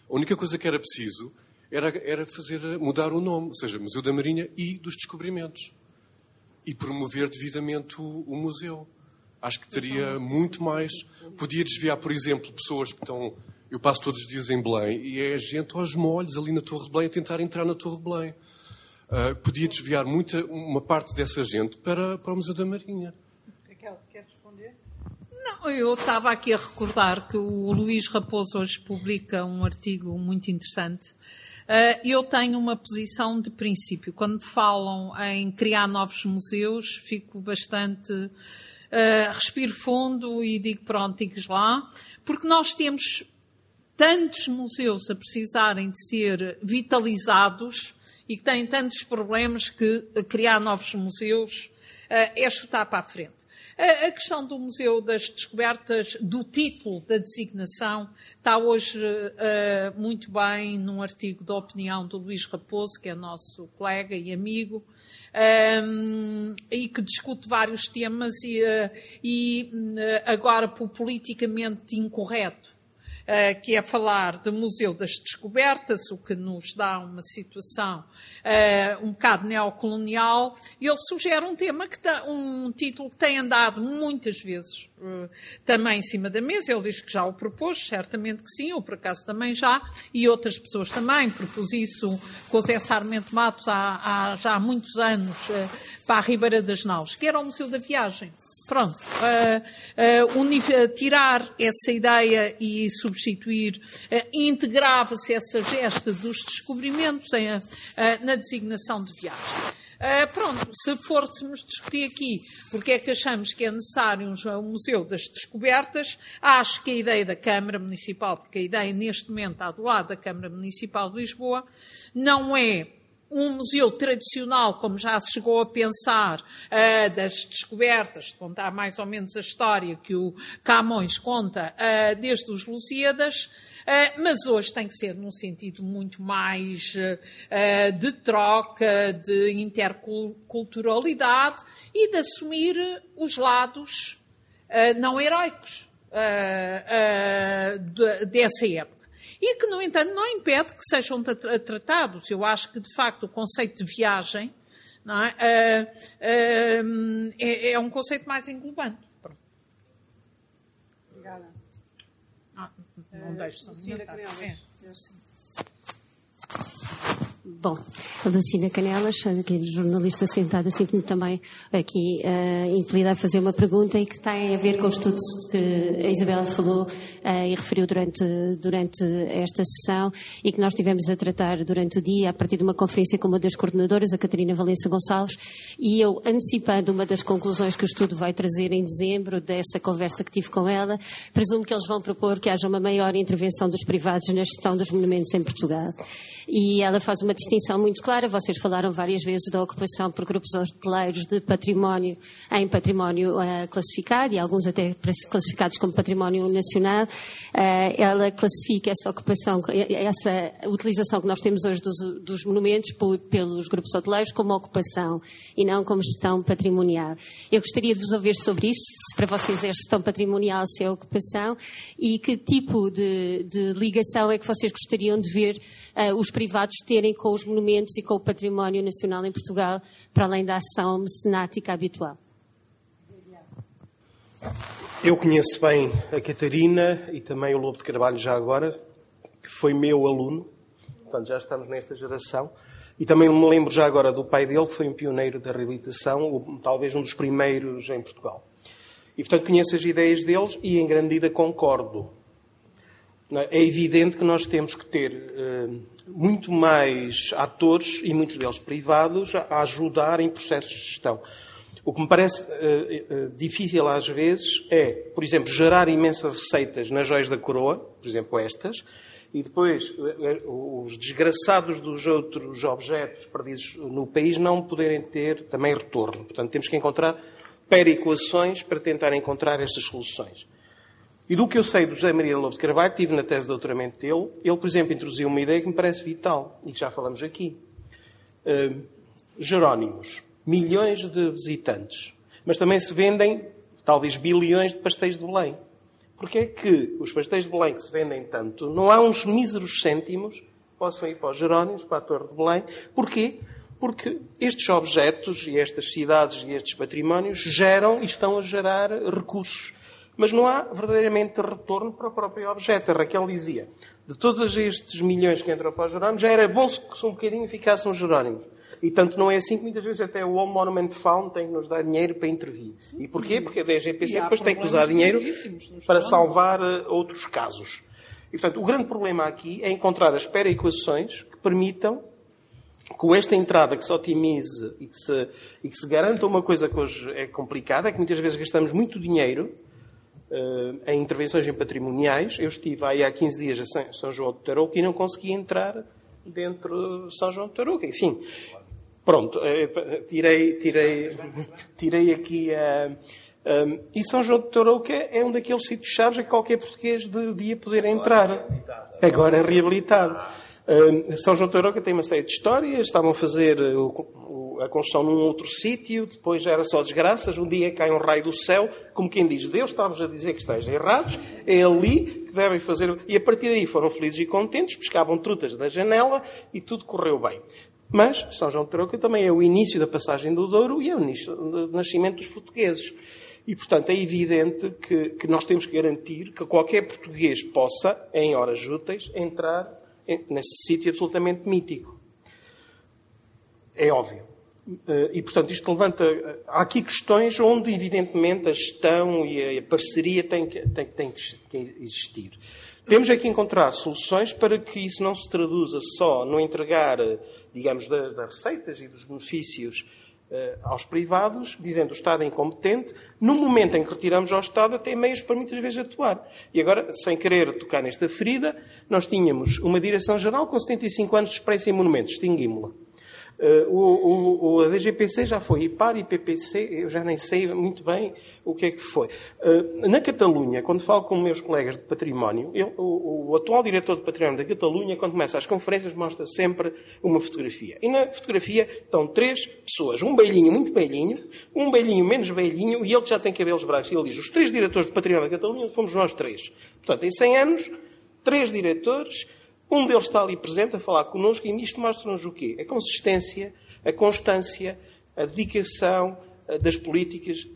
A única coisa que era preciso era, era fazer eh, mudar o nome, ou seja, Museu da Marinha e dos Descobrimentos. E promover devidamente o, o museu acho que teria muito mais. Podia desviar, por exemplo, pessoas que estão. Eu passo todos os dias em Belém e é gente aos molhos ali na Torre de Belém a tentar entrar na Torre de Belém. Uh, podia desviar muita, uma parte dessa gente para, para o Museu da Marinha. Raquel, quer responder? Não, eu estava aqui a recordar que o Luís Raposo hoje publica um artigo muito interessante. Uh, eu tenho uma posição de princípio. Quando falam em criar novos museus, fico bastante uh, respiro fundo e digo pronto, digas lá, porque nós temos tantos museus a precisarem de ser vitalizados e que têm tantos problemas que criar novos museus uh, é chutar para a frente. A questão do Museu das Descobertas, do título da designação, está hoje uh, muito bem num artigo da opinião do Luís Raposo, que é nosso colega e amigo, um, e que discute vários temas e, uh, e uh, agora por politicamente incorreto. Uh, que é falar do Museu das Descobertas, o que nos dá uma situação uh, um bocado neocolonial. Ele sugere um tema que tá, um título que tem andado muitas vezes uh, também em cima da mesa. Ele diz que já o propôs, certamente que sim, eu por acaso também já, e outras pessoas também. Propus isso com o Zé Sarmento Matos há, há já há muitos anos para a Ribeira das Naus, que era o Museu da Viagem. Pronto. Uh, uh, tirar essa ideia e substituir, uh, integrava-se essa gesta dos descobrimentos em, na designação de viagem. Uh, pronto, se fôssemos discutir aqui porque é que achamos que é necessário um Museu das Descobertas, acho que a ideia da Câmara Municipal, porque a ideia neste momento está do lado da Câmara Municipal de Lisboa, não é um museu tradicional, como já se chegou a pensar, uh, das descobertas, de contar mais ou menos a história que o Camões conta uh, desde os Lusíadas, uh, mas hoje tem que ser num sentido muito mais de troca, de interculturalidade e de assumir os lados não heróicos dessa época e que, no entanto, não impede que sejam tratados. Eu acho que, de facto, o conceito de viagem é? Uh, uh, é, é, um conceito mais englobante. Pronto. Obrigada. Ah, não uh, deixo, só Bom, Lucina Canelas, jornalista sentada, sinto-me também aqui uh, impelida a fazer uma pergunta e que tem a ver com o estudo que a Isabela falou uh, e referiu durante, durante esta sessão e que nós tivemos a tratar durante o dia a partir de uma conferência com uma das coordenadoras, a Catarina Valença Gonçalves, e eu, antecipando uma das conclusões que o estudo vai trazer em dezembro dessa conversa que tive com ela, presumo que eles vão propor que haja uma maior intervenção dos privados na gestão dos monumentos em Portugal. E ela faz uma distinção muito clara. Vocês falaram várias vezes da ocupação por grupos hoteleiros de património em património uh, classificado e alguns até classificados como património nacional. Uh, ela classifica essa ocupação, essa utilização que nós temos hoje dos, dos monumentos por, pelos grupos hoteleiros como ocupação e não como gestão patrimonial. Eu gostaria de vos ouvir sobre isso, se para vocês é gestão patrimonial, se é ocupação, e que tipo de, de ligação é que vocês gostariam de ver uh, os privados terem com os monumentos e com o património nacional em Portugal, para além da ação mecenática habitual. Eu conheço bem a Catarina e também o Lobo de Carvalho já agora, que foi meu aluno, portanto já estamos nesta geração. E também me lembro já agora do pai dele, que foi um pioneiro da reabilitação, talvez um dos primeiros em Portugal. E, portanto, conheço as ideias deles e, em grande medida, concordo. É evidente que nós temos que ter uh, muito mais atores, e muitos deles privados, a ajudar em processos de gestão. O que me parece uh, uh, difícil às vezes é, por exemplo, gerar imensas receitas nas joias da coroa, por exemplo, estas, e depois os desgraçados dos outros objetos perdidos no país não poderem ter também retorno. Portanto, temos que encontrar perequações para tentar encontrar estas soluções. E do que eu sei do José Maria de Carvalho, tive na tese de doutoramento dele, ele, por exemplo, introduziu uma ideia que me parece vital e que já falamos aqui. Uh, Jerónimos. Milhões de visitantes. Mas também se vendem, talvez, bilhões de pastéis de Belém. Porquê é que os pastéis de Belém que se vendem tanto, não há uns míseros cêntimos possam ir para os Jerónimos, para a Torre de Belém? Porquê? Porque estes objetos e estas cidades e estes patrimónios geram e estão a gerar recursos. Mas não há verdadeiramente retorno para o próprio objeto. A Raquel dizia, de todos estes milhões que entram para os Jerónimos, já era bom se um bocadinho ficassem os Jerónimos. E tanto não é assim que muitas vezes até o Home Monument Fund tem que nos dar dinheiro para intervir. Sim, e porquê? Porque a DGPC depois tem que usar dinheiro para salvar uh, outros casos. E, portanto, o grande problema aqui é encontrar as perequações que permitam com esta entrada que se otimize e que se, e que se garanta uma coisa que hoje é complicada, é que muitas vezes gastamos muito dinheiro em intervenções em patrimoniais. Eu estive aí há 15 dias a São João de Tarouca e não consegui entrar dentro de São João de Tarouca. Enfim, pronto, uh, tirei, tirei, tirei aqui a... Um, e São João de Tarouca é um daqueles sítios chaves a que qualquer português devia poder entrar. Agora é reabilitado. São João Tarouca tem uma série de histórias. Estavam a fazer eh, a construção num outro sítio, depois era só desgraças. Um dia cai um raio do céu, como quem diz: Deus, estávamos a dizer que estejam errados, é ali que devem fazer. E a partir daí foram felizes e contentes, pescavam trutas da janela e tudo correu bem. Mas São João de Tarouca também é o início da passagem do Douro e é o início do nascimento dos portugueses. E, portanto, é evidente que, que nós temos que garantir que qualquer português possa, em horas úteis, entrar nesse sítio absolutamente mítico. É óbvio. Eh, e, portanto, isto levanta. Eh, há aqui questões onde, evidentemente, a gestão e a parceria têm que, têm, têm que existir. Temos é que encontrar soluções para que isso não se traduza só no entregar, eh, digamos, das receitas e dos benefícios aos privados, dizendo o Estado é incompetente, no momento em que retiramos ao Estado, tem meios para muitas vezes atuar. E agora, sem querer tocar nesta ferida, nós tínhamos uma Direção-Geral com 75 anos de experiência em monumentos, extingui-la. Uh, o, o, a DGPC já foi IPAR e PPC, eu já nem sei muito bem o que é que foi. Uh, na Catalunha, quando falo com meus colegas de património, eu, o, o, atual diretor de património da Catalunha, quando começa as conferências, mostra sempre uma fotografia. E na fotografia estão três pessoas, um belinho muito belinho, um belinho menos belinho e ele já tem cabelos brancos. E ele diz, os três diretores de património da Catalunha fomos nós três. Portanto, em 100 anos, três diretores um deles está ali presente a falar connosco e isto mostra-nos o quê? A consistência, a constância, a dedicação das políticas.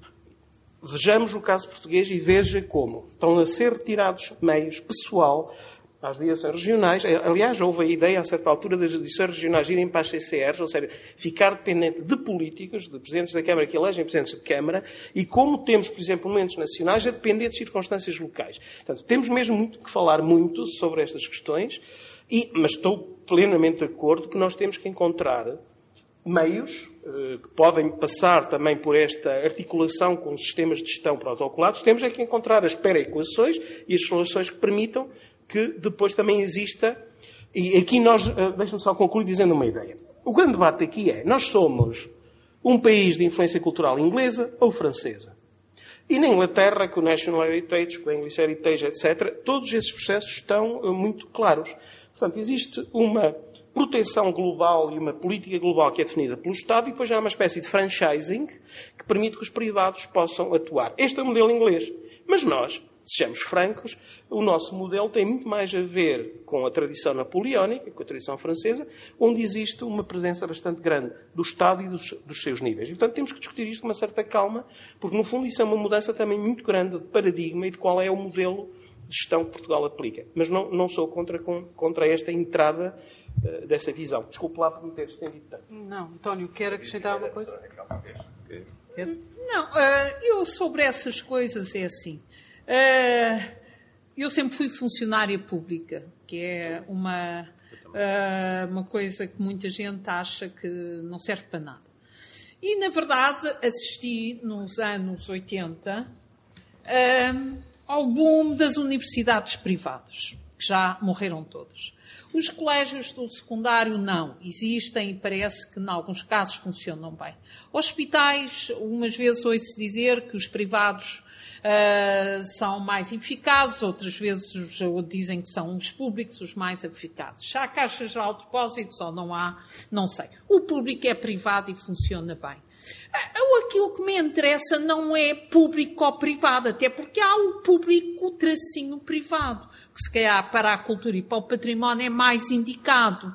Vejamos o caso português e veja como estão a ser retirados meios pessoal às direções regionais. Aliás, houve a ideia, a certa altura, das direções regionais irem para as CCRs, ou seja, ficar dependente de políticos, de presidentes da Câmara que elegem presidentes de Câmara, e como temos, por exemplo, momentos nacionais, a depender de circunstâncias locais. Portanto, temos mesmo muito que falar muito sobre estas questões, e, mas estou plenamente de acordo que nós temos que encontrar meios eh, que podem passar também por esta articulação com sistemas de gestão protocolados, temos é que encontrar as perequações e as soluções que permitam que depois também exista. E aqui nós, eh, deixa-me só concluir dizendo uma ideia. O grande debate aqui é: nós somos um país de influência cultural inglesa ou francesa? E na Inglaterra, com o National Heritage, com o English Heritage, etc., todos esses processos estão eh, muito claros. Portanto, existe uma proteção global e uma política global que é definida pelo Estado e depois há uma espécie de franchising que permite que os privados possam atuar. Este é o modelo inglês. Mas nós sejamos francos, o nosso modelo tem muito mais a ver com a tradição napoleónica, com a tradição francesa, onde existe uma presença bastante grande do Estado e dos, dos, seus níveis. E, portanto, temos que discutir isto com uma certa calma, porque, no fundo, isso é uma mudança também muito grande de paradigma e de qual é o modelo de gestão que Portugal aplica. Mas não, não sou contra, contra esta entrada uh, dessa visão. Desculpe lá por me ter estendido tanto. Não, António, quer acrescentar alguma coisa? Não, uh, eu sobre essas coisas é assim. Uh, eu sempre fui funcionária pública, que é uma, uh, uma coisa que muita gente acha que não serve para nada. E, na verdade, assisti nos anos 80 ao boom das universidades privadas, que já morreram todas. Os colégios do secundário não. Existem e parece que, em alguns casos, funcionam bem. Hospitais, umas vezes ouço dizer que os privados uh, são mais eficazes, outras vezes dizem que são os públicos os mais eficazes. Já há caixas de depósitos ou não há, não sei. O público é privado e funciona bem. Aquilo que me interessa não é público ou privado, até porque há o público tracinho privado, que se calhar para a cultura e para o património é mais indicado.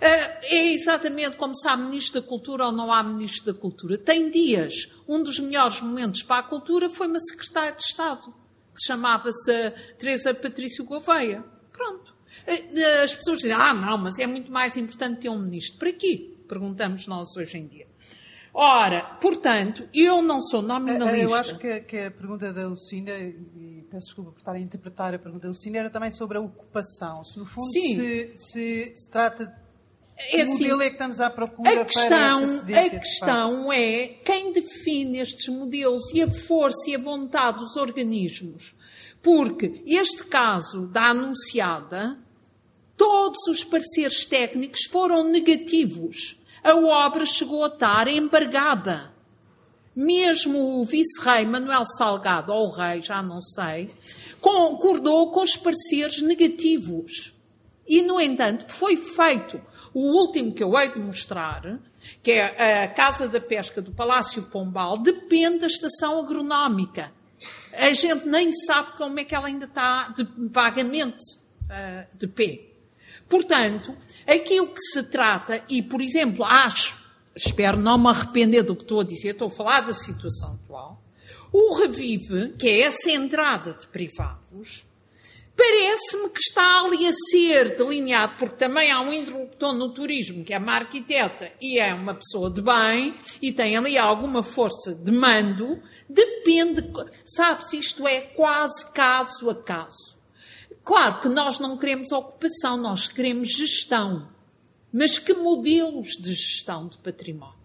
Ah, é exatamente como se há Ministro da Cultura ou não há Ministro da Cultura. Tem dias. Um dos melhores momentos para a cultura foi uma secretária de Estado, que chamava-se Teresa Patrício Gouveia. Pronto. Ah, as pessoas dizem, ah, não, mas é muito mais importante ter um ministro. Para quê? Perguntamos nós hoje em dia. Ora, portanto, eu não sou nominalista. Eu acho que, que a pergunta da Lucina, e peço desculpa por estar a interpretar a pergunta da Lucina, era também sobre a ocupação. Se, no fundo, se, se, se, trata é assim, modelo é que estamos à procura a questão, A questão é quem define estes modelos e a força e a vontade dos organismos. Porque este caso da anunciada, todos os pareceres técnicos foram negativos a obra chegou a estar embargada. Mesmo o vice-rei Manuel Salgado, ou o rei, já não sei, concordou com os pareceres negativos. E, no entanto, foi feito o último que eu hei de mostrar, que é a Casa da Pesca do Palácio Pombal, depende da estação agronómica. A gente nem sabe como é que ela ainda está de, vagamente uh, de pé. Portanto, aqui o que se trata, e por exemplo, acho, espero não me arrepender do que estou a dizer, estou a falar da situação atual, o Revive, que é essa entrada de privados, parece-me que está ali a ser delineado, porque também há um interlocutor no turismo, que é uma arquiteta e é uma pessoa de bem, e tem ali alguma força de mando, depende, sabe-se, isto é quase caso a caso. Claro que nós não queremos ocupação, nós queremos gestão. Mas que modelos de gestão de património?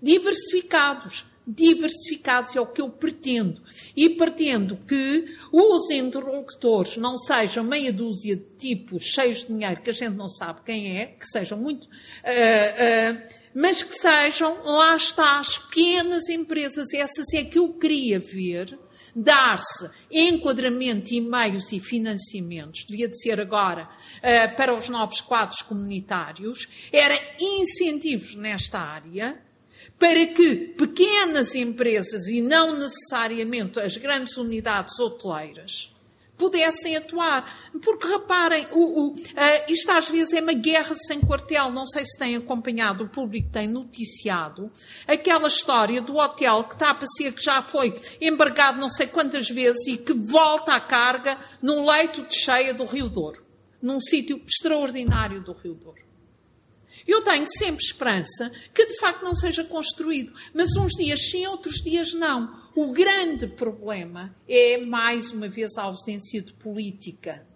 Diversificados. Diversificados é o que eu pretendo. E pretendo que os interlocutores não sejam meia dúzia de tipos cheios de dinheiro que a gente não sabe quem é, que sejam muito. Uh, uh, mas que sejam, lá está, as pequenas empresas, essas é que eu queria ver dar-se enquadramento e meios e financiamentos, devia de ser agora, uh, para os novos quadros comunitários, era incentivos nesta área, para que pequenas empresas e não necessariamente as grandes unidades hoteleiras pudessem atuar. Porque reparem, o, o, uh, isto às vezes é uma guerra sem quartel. Não sei se têm acompanhado, o público tem noticiado aquela história do hotel que está a parecer que já foi embargado não sei quantas vezes e que volta à carga num leito de cheia do Rio Douro. Num sítio extraordinário do Rio Douro. Eu tenho sempre esperança que de facto não seja construído, mas uns dias sim, outros dias não. O grande problema é, mais uma vez, a ausência de política.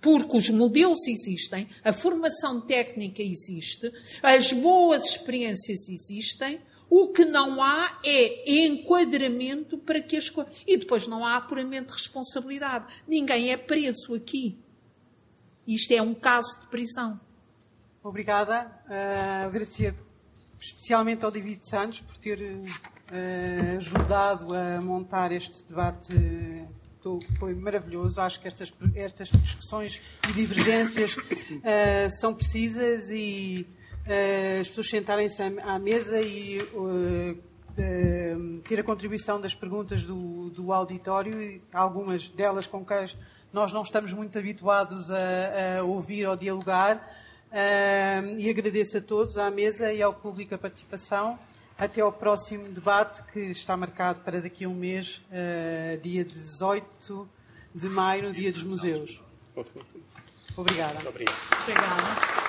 Porque os modelos existem, a formação técnica existe, as boas experiências existem, o que não há é enquadramento para que as coisas. E depois não há apuramento de responsabilidade. Ninguém é preso aqui. Isto é um caso de prisão. Obrigada. Uh, agradecer especialmente ao David Santos por ter uh, ajudado a montar este debate foi maravilhoso. Acho que estas, estas discussões e divergências uh, são precisas e uh, as pessoas sentarem-se à, mesa e uh, ter a contribuição das perguntas do, do auditório, algumas delas com quais nós não estamos muito habituados a, a ouvir ou dialogar. E agradeço a todos, à mesa e ao público a participação. Até ao próximo debate, que está marcado para daqui a um mês, uh, dia 18 de maio, no Dia dos Museus. Obrigada. Muito obrigado. Obrigada.